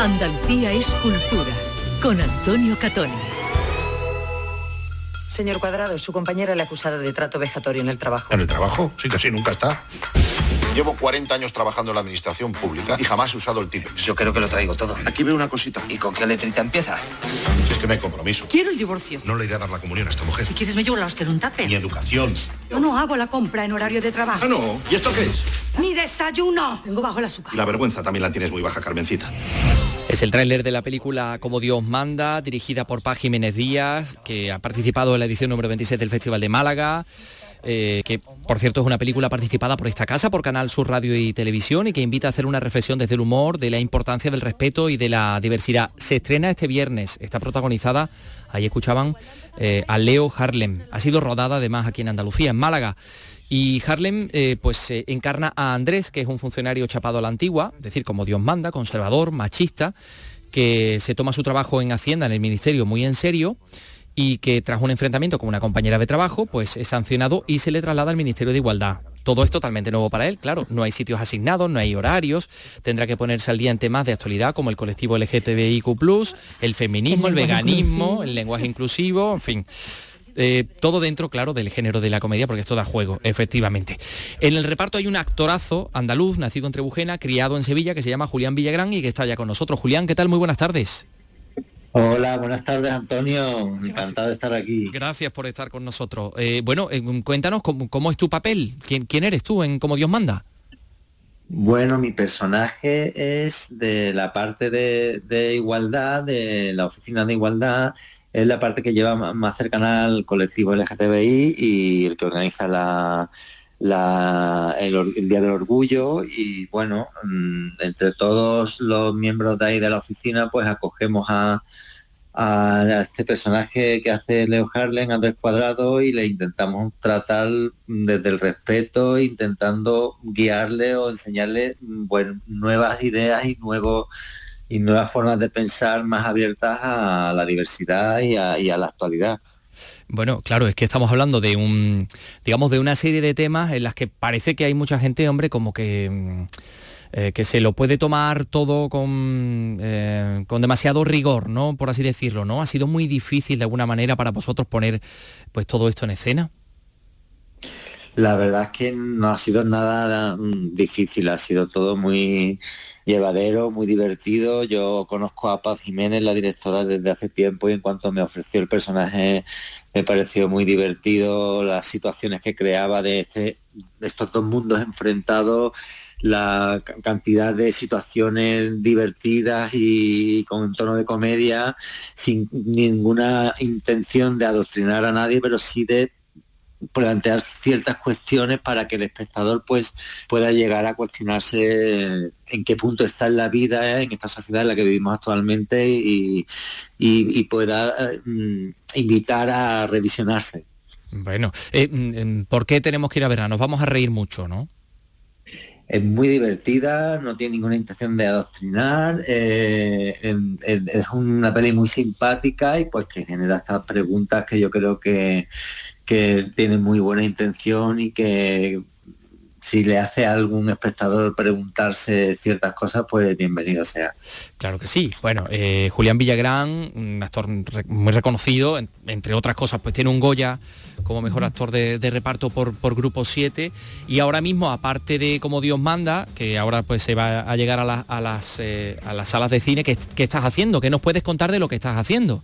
Andalucía es cultura, con Antonio Catoni. Señor Cuadrado, su compañera le ha acusado de trato vejatorio en el trabajo. ¿En el trabajo? Sí, casi nunca está. Llevo 40 años trabajando en la administración pública y jamás he usado el TIPEX. Yo creo que lo traigo todo. Aquí veo una cosita. ¿Y con qué letrita empieza? Si es que no hay compromiso. Quiero el divorcio. No le iré a dar la comunión a esta mujer. Si quieres me llevo la hostia en un tupper. Ni educación. Yo no hago la compra en horario de trabajo. Ah, no. ¿Y esto qué es? ¡Mi desayuno! Tengo bajo el azúcar. Y la vergüenza también la tienes muy baja, Carmencita. Es el tráiler de la película Como Dios manda, dirigida por Paz Jiménez Díaz, que ha participado en la edición número 26 del Festival de Málaga. eh, que por cierto es una película participada por esta casa, por Canal Sur Radio y Televisión y que invita a hacer una reflexión desde el humor, de la importancia del respeto y de la diversidad. Se estrena este viernes, está protagonizada, ahí escuchaban, eh, a Leo Harlem. Ha sido rodada además aquí en Andalucía, en Málaga. Y Harlem eh, pues eh, encarna a Andrés, que es un funcionario chapado a la antigua, es decir, como Dios manda, conservador, machista, que se toma su trabajo en Hacienda, en el Ministerio, muy en serio y que tras un enfrentamiento con una compañera de trabajo, pues es sancionado y se le traslada al Ministerio de Igualdad. Todo es totalmente nuevo para él, claro, no hay sitios asignados, no hay horarios, tendrá que ponerse al día en temas de actualidad como el colectivo LGTBIQ+, el feminismo, el, veganismo, el lenguaje inclusivo, en fin. Eh, todo dentro, claro, del género de la comedia, porque esto da juego, efectivamente. En el reparto hay un actorazo andaluz, nacido en Trebujena, criado en Sevilla, que se llama Julián Villagrán y que está ya con nosotros. Julián, ¿qué tal? Muy buenas tardes. Hola, buenas tardes Antonio, encantado de estar aquí. Gracias por estar con nosotros. Eh, bueno, eh, cuéntanos cómo, es tu papel, ¿Quién, ¿quién eres tú en Como Dios manda? Bueno, mi personaje es de la parte de, igualdad, de la oficina de igualdad, es la parte que lleva más cercana al colectivo LGTBI y el que organiza la, el, Día del Orgullo. Y bueno, mm, entre todos los miembros de ahí de la oficina pues acogemos a, este personaje que hace Leo Harlen, Andrés Cuadrado, y le intentamos tratar desde el respeto, intentando guiarle o enseñarle mm, bueno, nuevas ideas y nuevos y nuevas formas de pensar más abiertas a la diversidad y a, la actualidad. Bueno, claro, es que estamos hablando de un, digamos, de una serie de temas en las que parece que hay mucha gente, hombre, como que, mm, eh, que se lo puede tomar todo con, eh, con demasiado rigor, ¿no? Por así decirlo, ¿no? Ha sido muy difícil de alguna manera para vosotros poner pues todo esto en escena. La verdad es que no ha sido nada mm, difícil, ha sido todo muy llevadero, muy divertido. Yo conozco a Paz Jiménez, la directora, desde hace tiempo y en cuanto me ofreció el personaje me pareció muy divertido las situaciones que creaba de, este, estos dos mundos enfrentados, la cantidad de situaciones divertidas y con tono de comedia, sin ninguna intención de adoctrinar a nadie, pero sí de plantear ciertas cuestiones para que el espectador pues pueda llegar a cuestionarse en qué punto está en la vida, en esta sociedad en la que vivimos actualmente y, pueda mm, invitar a revisionarse. Bueno, eh, mm, ¿por qué tenemos que ir a verla? Nos vamos a reír mucho, ¿no? es muy divertida, no tiene ninguna intención de adoctrinar, eh, es una peli muy simpática y pues que genera estas preguntas que yo creo que, que tiene muy buena intención y que si le hace a algún espectador preguntarse ciertas cosas, pues bienvenido sea. Claro que sí. Bueno, eh, Julián Villagrán, un actor muy reconocido, entre otras cosas, pues tiene un Goya como mejor actor de, reparto por, por, Grupo 7 y ahora mismo, aparte de Como Dios manda, que ahora pues se va a llegar a, las, eh, a las salas de cine, ¿qué, ¿qué estás haciendo? ¿Qué nos puedes contar de lo que estás haciendo?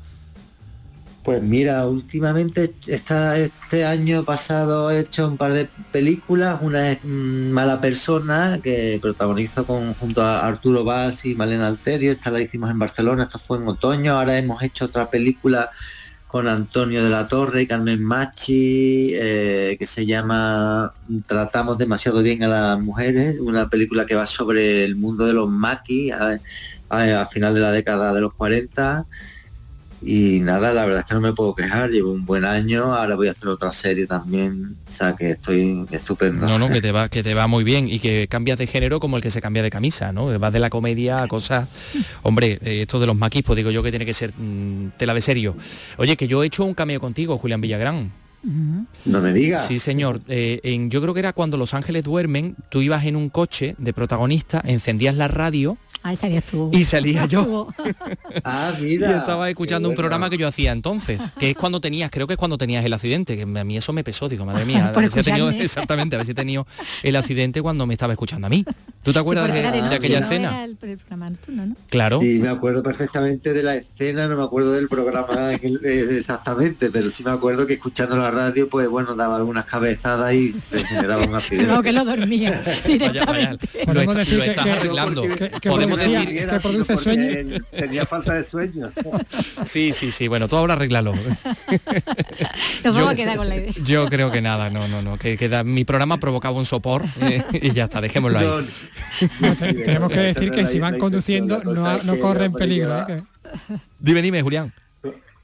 Pues mira, últimamente este año pasado he hecho un par de películas. Una es mm, Mala Persona, que protagonizo con, junto a Arturo Valls y Malena Alterio. Esta la hicimos en Barcelona, esto fue en otoño. Ahora hemos hecho otra película con Antonio de la Torre y Carmen Machi, eh, que se llama Tratamos demasiado bien a las mujeres, una película que va sobre el mundo de los maquis a, a final de la década de los 40 y nada, la verdad es que no me puedo quejar, llevo un buen año, ahora voy a hacer otra serie también, o sea que estoy estupendo. No, no, que te va, que te va muy bien y que cambias de género como el que se cambia de camisa, ¿no? Vas de la comedia a cosas. Hombre, eh, esto de los maquis, pues digo yo que tiene que ser mm, tela de serio. Oye, que yo he hecho un cameo contigo, Julián Villagrán. No me digas. Sí, señor. Eh, en, yo creo que era cuando Los Ángeles duermen, tú ibas en un coche de protagonista, encendías la radio y salía yo. ah, mira. Y estaba escuchando un programa que yo hacía entonces, que es cuando tenías, creo que es cuando tenías el accidente, que a mí eso me pesó, digo, madre mía, a ver si he tenido, exactamente, a ver si he tenido el accidente cuando me estaba escuchando a mí. ¿Tú te acuerdas de, aquella escena? Claro. Sí, me acuerdo perfectamente de la escena, no me acuerdo del programa eh, exactamente, pero sí me acuerdo que escuchando la radio, pues bueno, daba algunas cabezadas y se generaba un accidente. no, que lo dormía directamente. Lo, estás arreglando. Podemos decir que produce sueño. Tenía falta de sueño. Sí, sí, sí. Bueno, tú ahora arréglalo. Nos vamos a quedar con la idea. Yo creo que nada, no, no, no. Que, que mi programa provocaba un sopor eh, y ya está, dejémoslo ahí. tenemos que decir que si van conduciendo no, no corren peligro. ¿eh? Dime, dime, Julián.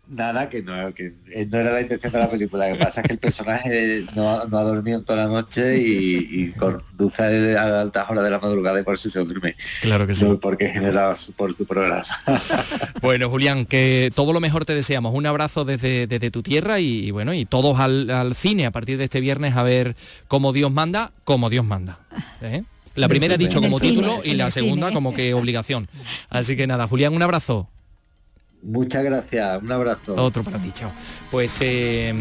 Nada, que no, que eh, no era la intención de la película. Lo que pasa es que el personaje no, no ha dormido en toda la noche y, y conduce a altas horas de la madrugada y por eso se duerme. Claro que sí. No porque generaba su, por tu programa. Bueno, Julián, que todo lo mejor te deseamos. Un abrazo desde, desde tu tierra y, y bueno, y todos al, al cine a partir de este viernes a ver cómo Dios manda, como Dios manda. ¿eh? La primera he dicho como cine, título y la segunda cine. como que obligación. Así que nada, Julián, un abrazo. Muchas gracias, un abrazo. Otro para ti, chao. Pues eh,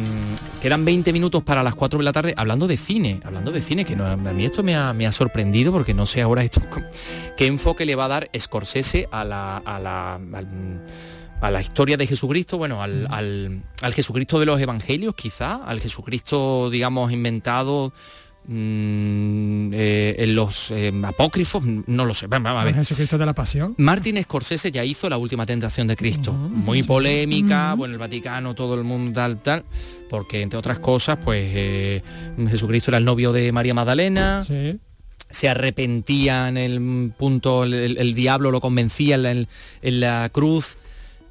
quedan 20 minutos para las 4 de la tarde, hablando de cine, hablando de cine, que no, a mí esto me ha, me ha sorprendido porque no sé ahora esto qué enfoque le va a dar Scorsese a la, a la, al- a la historia de Jesucristo, bueno, al, al- al Jesucristo de los Evangelios quizá, al Jesucristo, digamos, inventado mm, eh, en los eh, apócrifos, no lo sé, vamos a ver. Jesucristo de la Pasión. Martin Scorsese ya hizo la última tentación de Cristo, muy polémica, bueno, el Vaticano, todo el mundo tal, tal, porque entre otras cosas, pues eh, Jesucristo era el novio de María Magdalena, se arrepentía en el punto, el, el- el diablo lo convencía en la, en la cruz.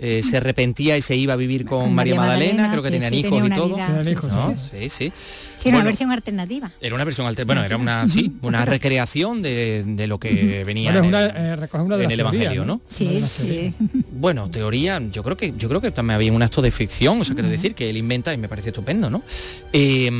eh, se arrepentía y se iba a vivir con, Con María, María Magdalena, Magdalena, creo que sí, tenían sí, hijos tenía y todo. vida, Tenían sí, hijos, ¿no? sí. sí, sí. Sí, una versión alternativa. era una versión alter- bueno, era una sí, una recreación de, de lo que venía Bueno, en una, el- eh, recoge una de en las el teorías, Evangelio, ¿no? Sí, sí. Bueno, teoría, yo creo que yo creo que también había un acto de ficción, o sea, quiero decir que él inventa y me parece estupendo, ¿no? Eh,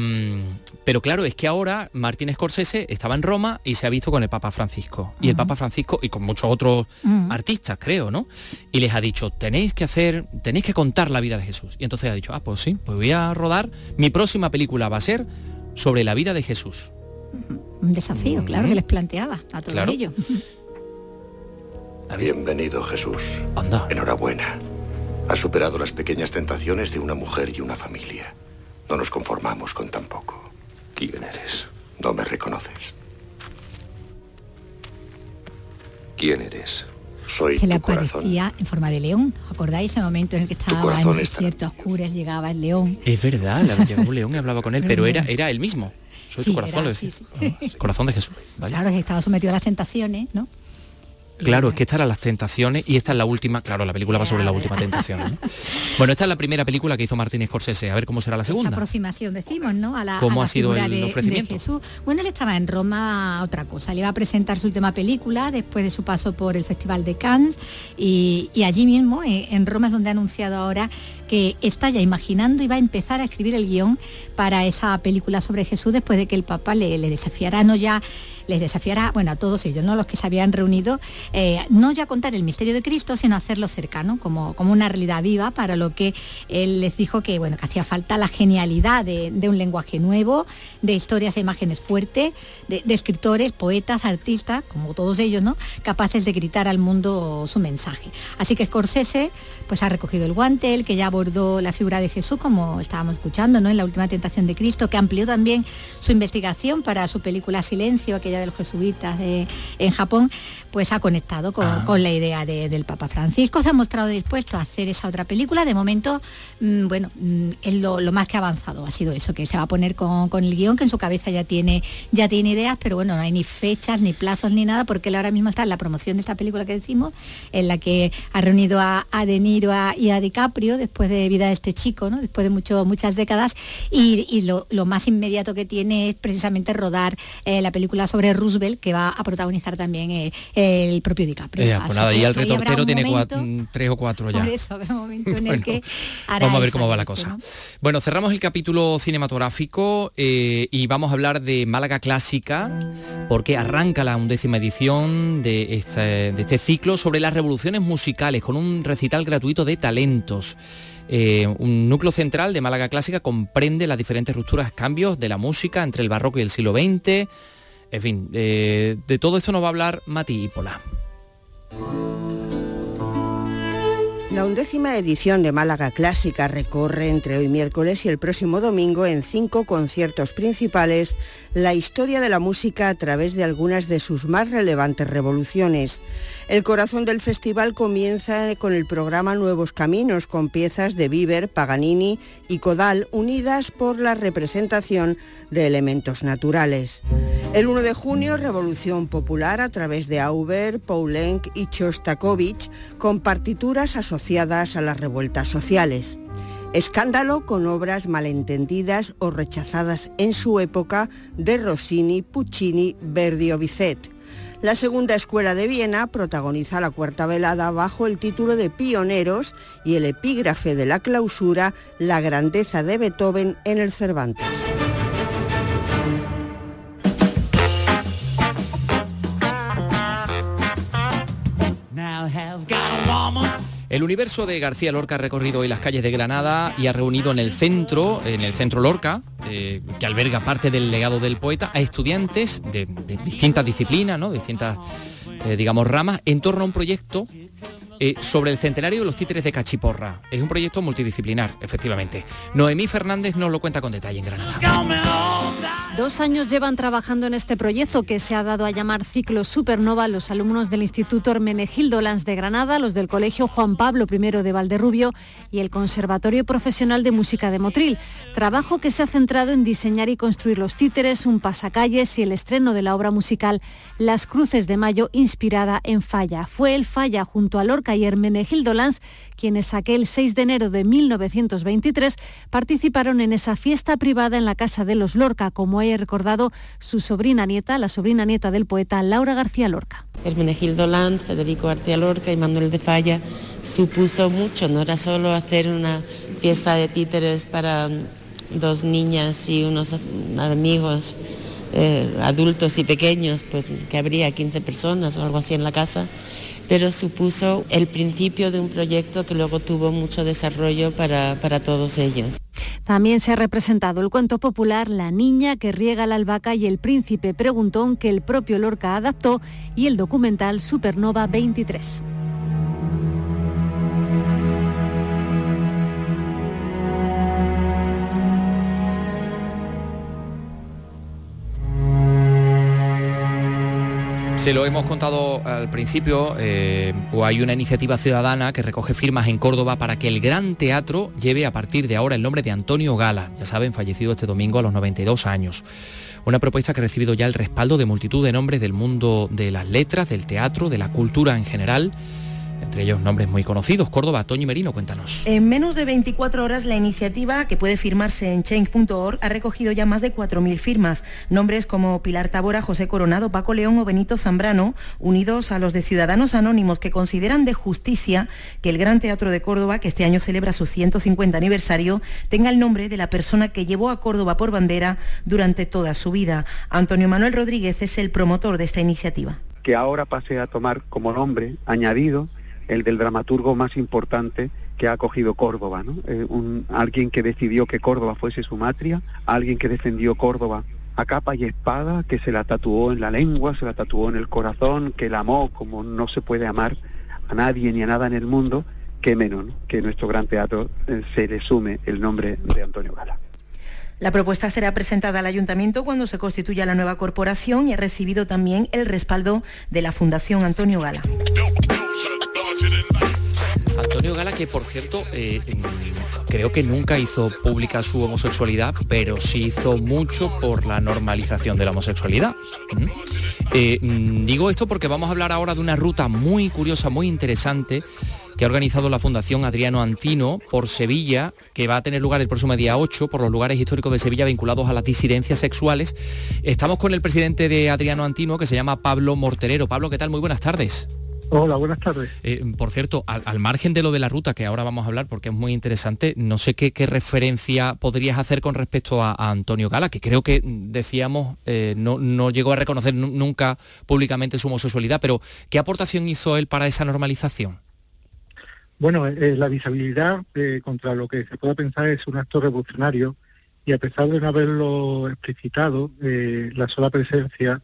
pero claro, es que ahora Martín Scorsese estaba en Roma y se ha visto con el Papa Francisco. Y el Papa Francisco, y con muchos otros artistas, creo, ¿no? Y les ha dicho, tenéis que hacer, tenéis que contar la vida de Jesús. Y entonces ha dicho, ah, pues sí, pues voy a rodar, mi próxima película va a ser sobre la vida de Jesús. Un desafío, claro, que les planteaba a todos Claro. ellos. Bienvenido, Jesús. Anda. Enhorabuena. Has superado las pequeñas tentaciones de una mujer y una familia. No nos conformamos con tan poco. ¿Quién eres? No me reconoces. ¿Quién eres? Soy Se le corazón. aparecía en forma de león. ¿Acordáis ese momento en el que estaba en el desierto a oscuras, llegaba el león? Es verdad, llegó un león y hablaba con él, pero era, era él mismo. Soy Sí, tu corazón, era, sí, decía. Corazón de Jesús. vaya. Claro, que estaba sometido a las tentaciones, ¿no? Claro, es que estas eran las tentaciones y esta es la última, claro, la película va sobre la última tentación. ¿no? Bueno, esta es la primera película que hizo Martín Scorsese, a ver cómo será la segunda. aproximación, decimos, ¿no? A la, ¿Cómo a la ha sido el de- de, ofrecimiento? Jesús. Bueno, él estaba en Roma otra cosa. Le iba a presentar su última película después de su paso por el Festival de Cannes y, y allí mismo, eh, en Roma, es donde ha anunciado ahora que está ya imaginando y va a empezar a escribir el guion para esa película sobre Jesús después de que el Papa le, le desafiará, no ya les desafiará, bueno, a todos ellos, ¿no? Los que se habían reunido, eh, no ya contar el misterio de Cristo, sino hacerlo cercano, como, como una realidad viva, para lo que él les dijo que, bueno, que hacía falta la genialidad de, de un lenguaje nuevo, de historias e imágenes fuertes, de, de escritores, poetas, artistas, como todos ellos, ¿no? Capaces de gritar al mundo su mensaje. Así que Scorsese, pues ha recogido el guante, el que ya abordó la figura de Jesús, como estábamos escuchando, ¿no? En la última tentación de Cristo, que amplió también su investigación para su película Silencio, aquella de los jesuitas de- en Japón, pues ha conectado con, Ah. con la idea de- del Papa Francisco, se ha mostrado dispuesto a hacer esa otra película. De momento, mm, bueno, mm, él lo, lo más que ha avanzado ha sido eso, que se va a poner con, con el guion, que en su cabeza ya tiene, ya tiene ideas, pero bueno, no hay ni fechas, ni plazos, ni nada, porque él ahora mismo está en la promoción de esta película que decimos, en la que ha reunido a, a De Niro a- y a DiCaprio después de vida de este chico, ¿no? después de mucho, muchas décadas, y, y lo, lo más inmediato que tiene es precisamente rodar eh, la película sobre Roosevelt, que va a protagonizar también eh, el propio DiCaprio. Eh, pues nada, y el retortero tiene momento- cua- mm, tres o cuatro ya. Por eso, un momento en el que Vamos a ver cómo va la cosa. ¿no? Bueno, cerramos el capítulo cinematográfico eh, y vamos a hablar de Málaga Clásica, porque arranca la undécima edición de este, de este ciclo sobre las revoluciones musicales, con un recital gratuito de talentos. Eh, un núcleo central de Málaga Clásica comprende las diferentes rupturas, cambios de la música entre el barroco y el siglo XX. En fin, eh, de todo esto nos va a hablar Mati Pola. La undécima edición de Málaga Clásica recorre entre hoy miércoles y el próximo domingo en cinco conciertos principales la historia de la música a través de algunas de sus más relevantes revoluciones. El corazón del festival comienza con el programa Nuevos Caminos, con piezas de Bieber, Paganini y Codal, unidas por la representación de elementos naturales. El 1 de junio, Revolución Popular a través de Auber, Poulenc y Chostakovich, con partituras asociadas a las revueltas sociales. Escándalo con obras malentendidas o rechazadas en su época de Rossini, Puccini, Verdi o Bizet. La segunda escuela de Viena protagoniza la cuarta velada bajo el título de Pioneros y el epígrafe de la clausura La grandeza de Beethoven en el Cervantes. El universo de García Lorca ha recorrido hoy las calles de Granada y ha reunido en el centro, en el centro Lorca, eh, que alberga parte del legado del poeta, a estudiantes de, distintas disciplinas, ¿no? distintas, eh, digamos, ramas, en torno a un proyecto eh, sobre el centenario de los títeres de Cachiporra. Es un proyecto multidisciplinar, efectivamente. Noemí Fernández nos lo cuenta con detalle en Granada. Dos años llevan trabajando en este proyecto que se ha dado a llamar Ciclo Supernova los alumnos del Instituto Hermenegildo Lanz de Granada, los del Colegio Juan Pablo I de Valderrubio y el Conservatorio Profesional de Música de Motril. Trabajo que se ha centrado en diseñar y construir los títeres, un pasacalles y el estreno de la obra musical Las Cruces de Mayo inspirada en Falla. Fue el Falla junto a Lorca y Hermenegildo Lanz quienes aquel 6 de enero de 1923 participaron en esa fiesta privada en la casa de los Lorca, como he recordado su sobrina nieta, la sobrina nieta del poeta Laura García Lorca. Hermenegildo Lanz, Federico García Lorca y Manuel de Falla supuso mucho, no era solo hacer una fiesta de títeres para dos niñas y unos amigos eh, adultos y pequeños, pues que habría 15 personas o algo así en la casa, pero supuso el principio de un proyecto que luego tuvo mucho desarrollo para, para todos ellos. También se ha representado el cuento popular La niña que riega la albahaca y el príncipe preguntón que el propio Lorca adaptó y el documental Supernova 23. Se lo hemos contado al principio, eh, o hay una iniciativa ciudadana que recoge firmas en Córdoba para que el Gran Teatro lleve a partir de ahora el nombre de Antonio Gala, ya saben, fallecido este domingo a los 92 años. Una propuesta que ha recibido ya el respaldo de multitud de nombres del mundo de las letras, del teatro, de la cultura en general entre ellos nombres muy conocidos. Córdoba, Toño Merino, cuéntanos. En menos de 24 horas la iniciativa, que puede firmarse en change.org, ha recogido ya más de 4.000 firmas. Nombres como Pilar Tabora, José Coronado, Paco León o Benito Zambrano, unidos a los de Ciudadanos Anónimos que consideran de justicia que el Gran Teatro de Córdoba, que este año celebra su 150 aniversario, tenga el nombre de la persona que llevó a Córdoba por bandera durante toda su vida. Antonio Manuel Rodríguez es el promotor de esta iniciativa. Que ahora pase a tomar como nombre añadido el del dramaturgo más importante que ha acogido Córdoba, ¿no? Eh, alguien que decidió que Córdoba fuese su matria, alguien que defendió Córdoba a capa y espada, que se la tatuó en la lengua, se la tatuó en el corazón, que la amó como no se puede amar a nadie ni a nada en el mundo, que menos que nuestro gran teatro eh, se le sume el nombre de Antonio Gala. La propuesta será presentada al ayuntamiento cuando se constituya la nueva corporación y ha recibido también el respaldo de la Fundación Antonio Gala. Antonio Gala, que por cierto, eh, creo que nunca hizo pública su homosexualidad, pero sí hizo mucho por la normalización de la homosexualidad. ¿Mm? Eh, mm, digo esto porque vamos a hablar ahora de una ruta muy curiosa, muy interesante que ha organizado la Fundación Adriano Antino por Sevilla, que va a tener lugar el próximo día 8 por los lugares históricos de Sevilla vinculados a las disidencias sexuales. Estamos con el presidente de Adriano Antino, que se llama Pablo Morterero. Pablo, ¿qué tal? Muy buenas tardes. Hola, buenas tardes. Eh, por cierto, al, margen de lo de la ruta que ahora vamos a hablar porque es muy interesante, no sé qué, referencia podrías hacer con respecto a, Antonio Gala, que creo que decíamos eh, no, llegó a reconocer nunca públicamente su homosexualidad, pero ¿qué aportación hizo él para esa normalización? Bueno, eh, la visibilidad contra lo que se puede pensar es un acto revolucionario y a pesar de no haberlo explicitado, la sola presencia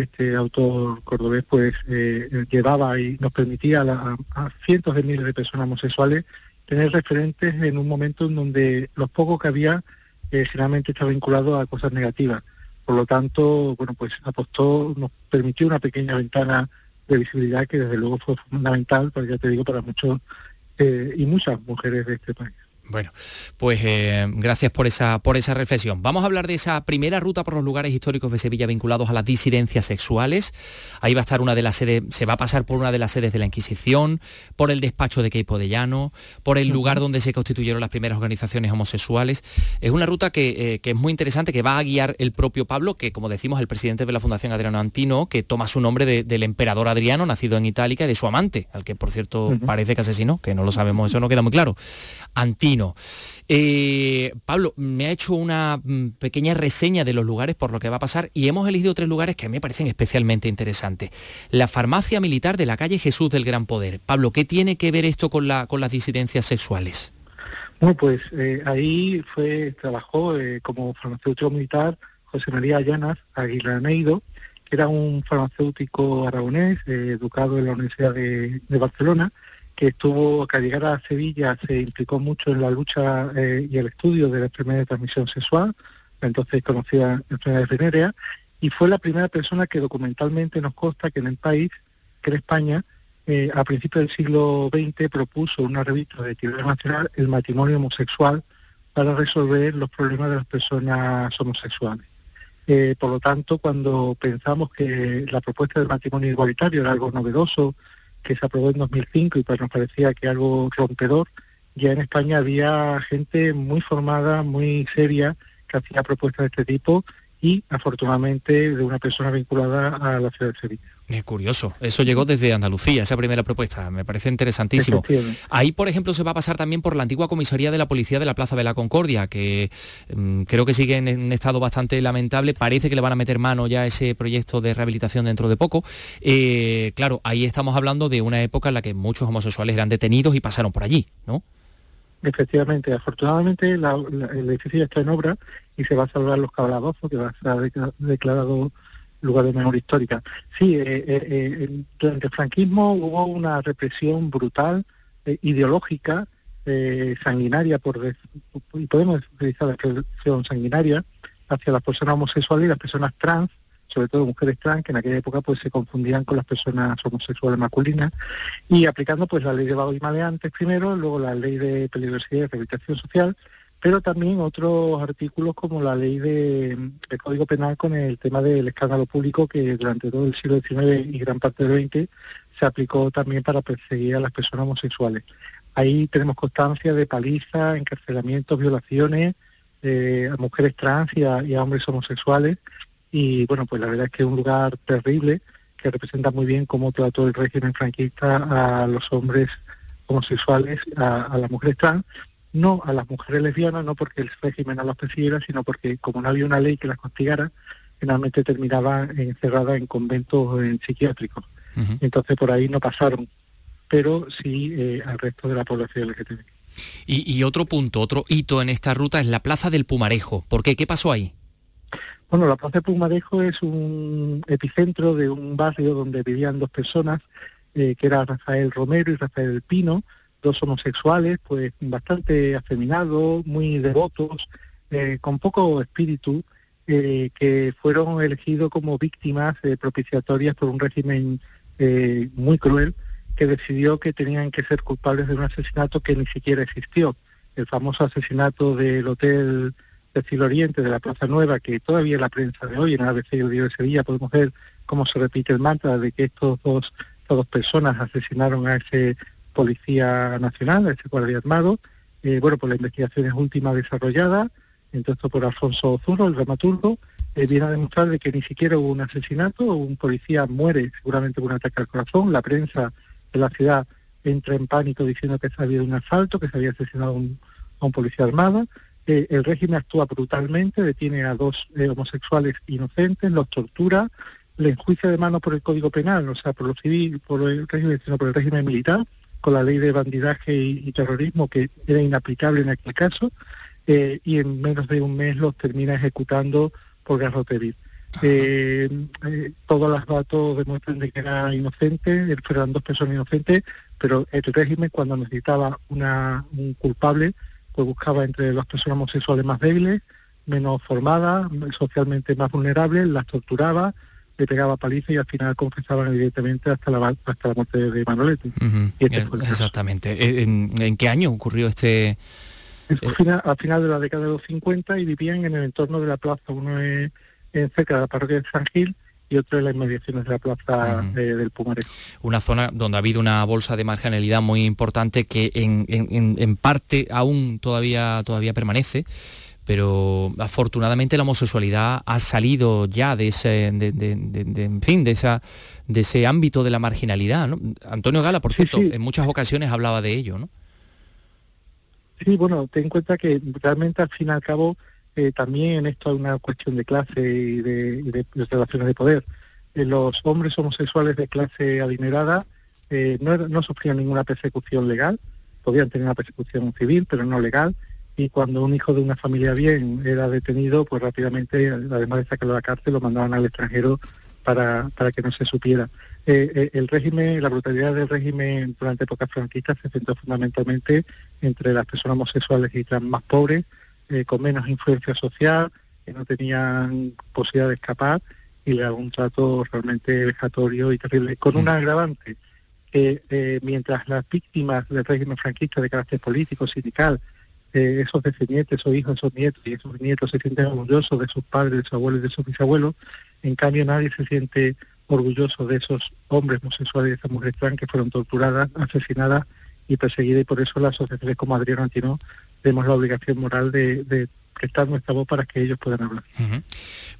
este autor cordobés pues eh, llevaba y nos permitía a, cientos de miles de personas homosexuales tener referentes en un momento en donde los pocos que había eh, generalmente está vinculado a cosas negativas. Por lo tanto, bueno, pues apostó, nos permitió una pequeña ventana de visibilidad que desde luego fue fundamental, para ya te digo, para muchos eh, y muchas mujeres de este país. Bueno, pues eh, gracias por esa, por esa reflexión. Vamos a hablar de esa primera ruta por los lugares históricos de Sevilla vinculados a las disidencias sexuales. Ahí va a estar una de las sedes, se va a pasar por una de las sedes de la Inquisición, por el despacho de Queipo de Llano, por el lugar donde se constituyeron las primeras organizaciones homosexuales. Es una ruta que, eh, es muy interesante, que va a guiar el propio Pablo, que como decimos, el presidente de la Fundación Adriano Antino, que toma su nombre del emperador Adriano, nacido en Itálica, y de su amante, al que por cierto parece que asesinó, que no lo sabemos, eso no queda muy claro. Antino eh, Pablo, me ha hecho una mm, pequeña reseña de los lugares por lo que va a pasar y hemos elegido tres lugares que me parecen especialmente interesantes. La farmacia militar de la calle Jesús del Gran Poder. Pablo, ¿qué tiene que ver esto con las disidencias sexuales? Bueno, pues eh, ahí fue, trabajó eh, como farmacéutico militar José María Llanas Aguilaneido, que era un farmacéutico aragonés, educado en la Universidad de Barcelona, que estuvo, que al llegar a Sevilla se implicó mucho en la lucha eh, y el estudio de la enfermedad de transmisión sexual, entonces conocida enfermedad venérea, y fue la primera persona que documentalmente nos consta que en el país, que en España, eh, a principios del siglo XX propuso una revista de actividad nacional el matrimonio homosexual para resolver los problemas de las personas homosexuales. Eh, por lo tanto, cuando pensamos que la propuesta del matrimonio igualitario era algo novedoso, que se aprobó en 2005 y pues nos parecía que algo rompedor, ya en España había gente muy formada, muy seria, que hacía propuestas de este tipo y afortunadamente de una persona vinculada a la ciudad de Sevilla. Es curioso, eso llegó desde Andalucía, esa primera propuesta, me parece interesantísimo. Ahí, por ejemplo, se va a pasar también por la antigua comisaría de la policía de la Plaza de la Concordia, que mm, creo que sigue en un estado bastante lamentable, parece que le van a meter mano ya a ese proyecto de rehabilitación dentro de poco. Eh, claro, ahí estamos hablando de una época en la que muchos homosexuales eran detenidos y pasaron por allí, ¿no? Efectivamente, afortunadamente el edificio ya está en obra y se va a salvar los calabozos, que va a ser declarado lugar de memoria histórica. Sí, eh, eh, eh, durante el franquismo hubo una represión brutal, ideológica, sanguinaria, por y podemos utilizar la expresión sanguinaria, hacia las personas homosexuales y las personas trans, sobre todo mujeres trans, que en aquella época pues se confundían con las personas homosexuales masculinas, y aplicando pues la ley de vagos y maleantes primero, luego la ley de peligrosidad y rehabilitación social, pero también otros artículos como la ley de, Código Penal con el tema del escándalo público que durante todo el siglo XIX y gran parte del XX se aplicó también para perseguir a las personas homosexuales. Ahí tenemos constancia de palizas, encarcelamientos, violaciones eh, a mujeres trans y a, hombres homosexuales. Y bueno, pues la verdad es que es un lugar terrible que representa muy bien cómo trató el régimen franquista a los hombres homosexuales, a, a las mujeres trans no a las mujeres lesbianas, no porque el régimen no las persiguiera, sino porque como no había una ley que las castigara, finalmente terminaban encerradas en conventos en psiquiátricos. Entonces por ahí no pasaron, pero sí eh, al resto de la población LGTB. Y, y otro punto, otro hito en esta ruta es la Plaza del Pumarejo. ¿Por qué? ¿Qué pasó ahí? Bueno, la Plaza del Pumarejo es un epicentro de un barrio donde vivían dos personas, eh, que era Rafael Romero y Rafael Pino, dos homosexuales, pues bastante afeminados, muy devotos, eh, con poco espíritu, eh, que fueron elegidos como víctimas eh, propiciatorias por un régimen muy cruel que decidió que tenían que ser culpables de un asesinato que ni siquiera existió. El famoso asesinato del hotel de Oriente, de la Plaza Nueva, que todavía la prensa de hoy, en ABC y el Día de Sevilla, podemos ver cómo se repite el mantra de que estos dos, dos personas asesinaron a ese Policía Nacional, ese guardia armado. Eh, bueno, pues la investigación es última desarrollada, entonces por Alfonso Ozuro, el dramaturgo, eh, viene a demostrar de que ni siquiera hubo un asesinato, un policía muere seguramente por un ataque al corazón, la prensa de la ciudad entra en pánico diciendo que se había un asalto, que se había asesinado a un policía armado, eh, el régimen actúa brutalmente, detiene a dos homosexuales inocentes, los tortura, le enjuicia de mano por el Código Penal, o sea, por lo civil, por el régimen, sino por el régimen militar, con la ley de bandidaje y, terrorismo que era inaplicable en aquel caso eh, y en menos de un mes los termina ejecutando por garrotería. Eh, eh, todos los datos demuestran de que era inocente, fueron dos personas inocentes, pero el régimen cuando necesitaba una, un culpable, pues buscaba entre las personas homosexuales más débiles, menos formadas, socialmente más vulnerables, las torturaba, le pegaba paliza y al final confesaban evidentemente hasta la, hasta la muerte de Manolete. Este exactamente. Eh, ¿En, qué año ocurrió este...? al final de la década de los 50 y vivían en el entorno de la plaza, uno es, cerca de la parroquia de San Gil y otro en las inmediaciones de la plaza del Pumarejo. Una zona donde ha habido una bolsa de marginalidad muy importante que en, en, parte aún todavía, todavía permanece pero afortunadamente la homosexualidad ha salido ya de ese, en fin, de esa, de ese ámbito de la marginalidad. Antonio Gala, por cierto, en muchas ocasiones hablaba de ello, ¿no? Sí, bueno, ten en cuenta que realmente al fin y al cabo eh, también esto es una cuestión de clase y de, relaciones de poder. Eh, los hombres homosexuales de clase adinerada eh, no, no sufrían ninguna persecución legal, podían tener una persecución civil, pero no legal y cuando un hijo de una familia bien era detenido, pues rápidamente, además de sacarlo a la cárcel, lo mandaban al extranjero para, para que no se supiera. Eh, eh, el régimen, la brutalidad del régimen durante época franquista se centró fundamentalmente entre las personas homosexuales y trans más pobres, eh, con menos influencia social, que no tenían posibilidad de escapar y le daba un trato realmente vejatorio y terrible, con un agravante que mientras las víctimas del régimen franquista de carácter político, sindical, esos descendientes, esos hijos, esos nietos y esos nietos se sienten orgullosos de sus padres, de sus abuelos de sus bisabuelos. En cambio, nadie se siente orgulloso de esos hombres homosexuales y de esas mujeres que fueron torturadas, asesinadas y perseguidas. Y por eso las asociaciones como Adriano Antino tenemos la obligación moral de prestar nuestra voz para que ellos puedan hablar.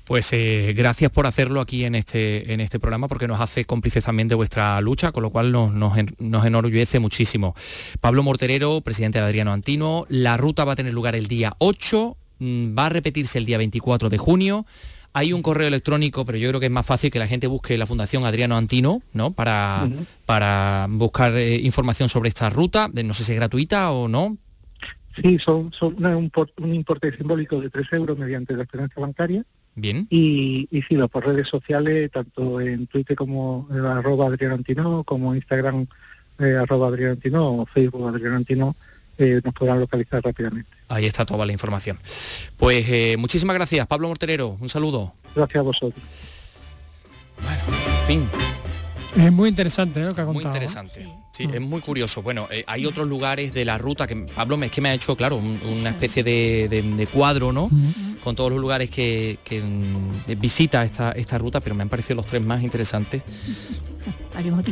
Pues eh, gracias por hacerlo aquí en este, en este programa porque nos hace cómplices también de vuestra lucha, con lo cual nos, nos, enorgullece muchísimo. Pablo Morterero, presidente de Adriano Antino, la ruta va a tener lugar el día 8, mm, va a repetirse el día 24 de junio. Hay un correo electrónico, pero yo creo que es más fácil que la gente busque la Fundación Adriano Antino, ¿no? Para, para buscar eh, información sobre esta ruta. No sé si es gratuita o no. Sí, son, son un, un, importe simbólico de 3 euros mediante la esperanza bancaria. Bien. Y, y sí, por redes sociales, tanto en Twitter como en arroba Adriano Antino, como Instagram eh, arroba Adriano Antino o Facebook Adriano Antino, eh, nos podrán localizar rápidamente. Ahí está toda la información. Pues eh, muchísimas gracias, Pablo Morterero. Un saludo. Gracias a vosotros. Bueno, en fin. Es muy interesante lo que ha contado. Muy interesante. Sí, es muy curioso. Bueno, eh, hay otros lugares de la ruta que Pablo es que me ha hecho, claro, una especie de, cuadro, ¿no? Con todos los lugares que, mm, visita esta, esta ruta, pero me han parecido los tres más interesantes.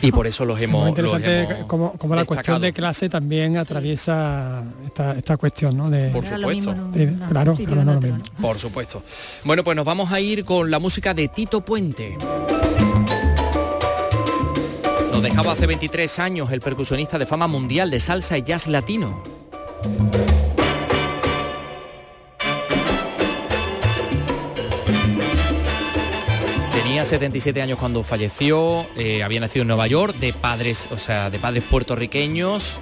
Y por eso los hemos. Muy interesante como, la cuestión de clase también atraviesa esta, cuestión, ¿no? De, por supuesto. claro, no lo mismo. Por supuesto. Bueno, pues nos vamos a ir con la música de Tito Puente dejaba hace 23 años el percusionista de fama mundial de salsa y jazz latino. Tenía 77 años cuando falleció, eh, había nacido en Nueva York, de padres, o sea, de padres puertorriqueños.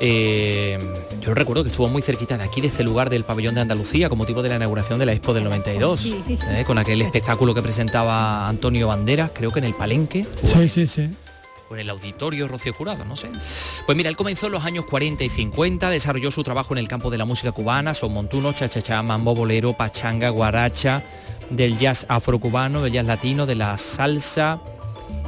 Eh, yo recuerdo que estuvo muy cerquita de aquí, de este lugar del pabellón de Andalucía, con motivo de la inauguración de la Expo del 92, eh, con aquel espectáculo que presentaba Antonio Banderas, creo que en el Palenque. Sí, sí, sí en el auditorio Rocío Jurado, no sé. Pues mira, él comenzó en los años 40 y 50, desarrolló su trabajo en el campo de la música cubana, son montuno, cha-cha-cha, mambo, bolero, pachanga, guaracha, del jazz afrocubano, del jazz latino, de la salsa.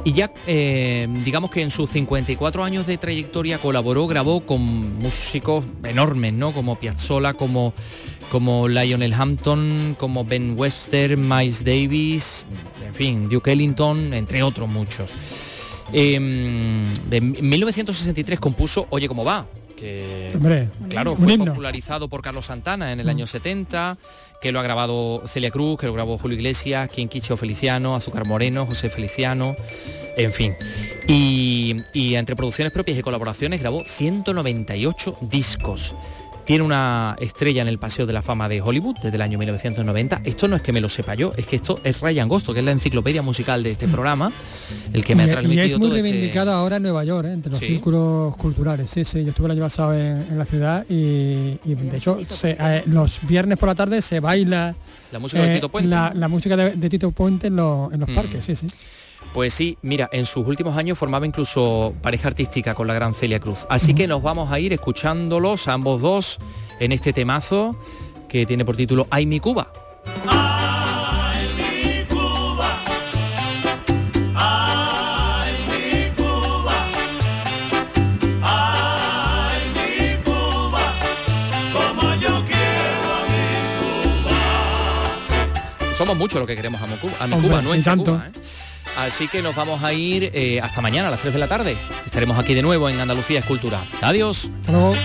Y ya, eh, digamos que en sus 54 años de trayectoria colaboró, grabó con músicos enormes, ¿no? Como Piazzolla, como, como Lionel Hampton, como Ben Webster, Miles Davis, en fin, Duke Ellington, entre otros muchos. En 1963 compuso Oye cómo va, que claro fue popularizado por Carlos Santana en el año 70 que lo ha grabado Celia Cruz que lo grabó Julio Iglesias Quien Quicho Feliciano Azúcar Moreno José Feliciano en fin. Y, y entre producciones propias y colaboraciones grabó 198 discos tiene una estrella en el Paseo de la Fama de Hollywood desde el año 1990. Esto no es que me lo sepa yo, es que esto es Ryan Gosto, que es la enciclopedia musical de este programa, el que me ha transmitido y es muy este reivindicado ahora en Nueva York, ¿eh? entre los círculos culturales. Sí, sí, yo estuve el año pasado en, la ciudad y, de hecho eh, los viernes por la tarde se baila la música de Tito Puente. La, música de, Tito Puente en, los mm. parques, sí, sí. Pues sí, mira, en sus últimos años formaba incluso pareja artística con la gran Celia Cruz. Así que nos vamos a ir escuchándolos a ambos dos en este temazo que tiene por título Ay mi Cuba. Somos muchos los que queremos a, Mocuba, a mi Cuba, no es tanto. Cuba, ¿eh? Así que nos vamos a ir eh, hasta mañana a las 3 de la tarde. Estaremos aquí de nuevo en Andalucía Escultura. Adiós. Hasta luego.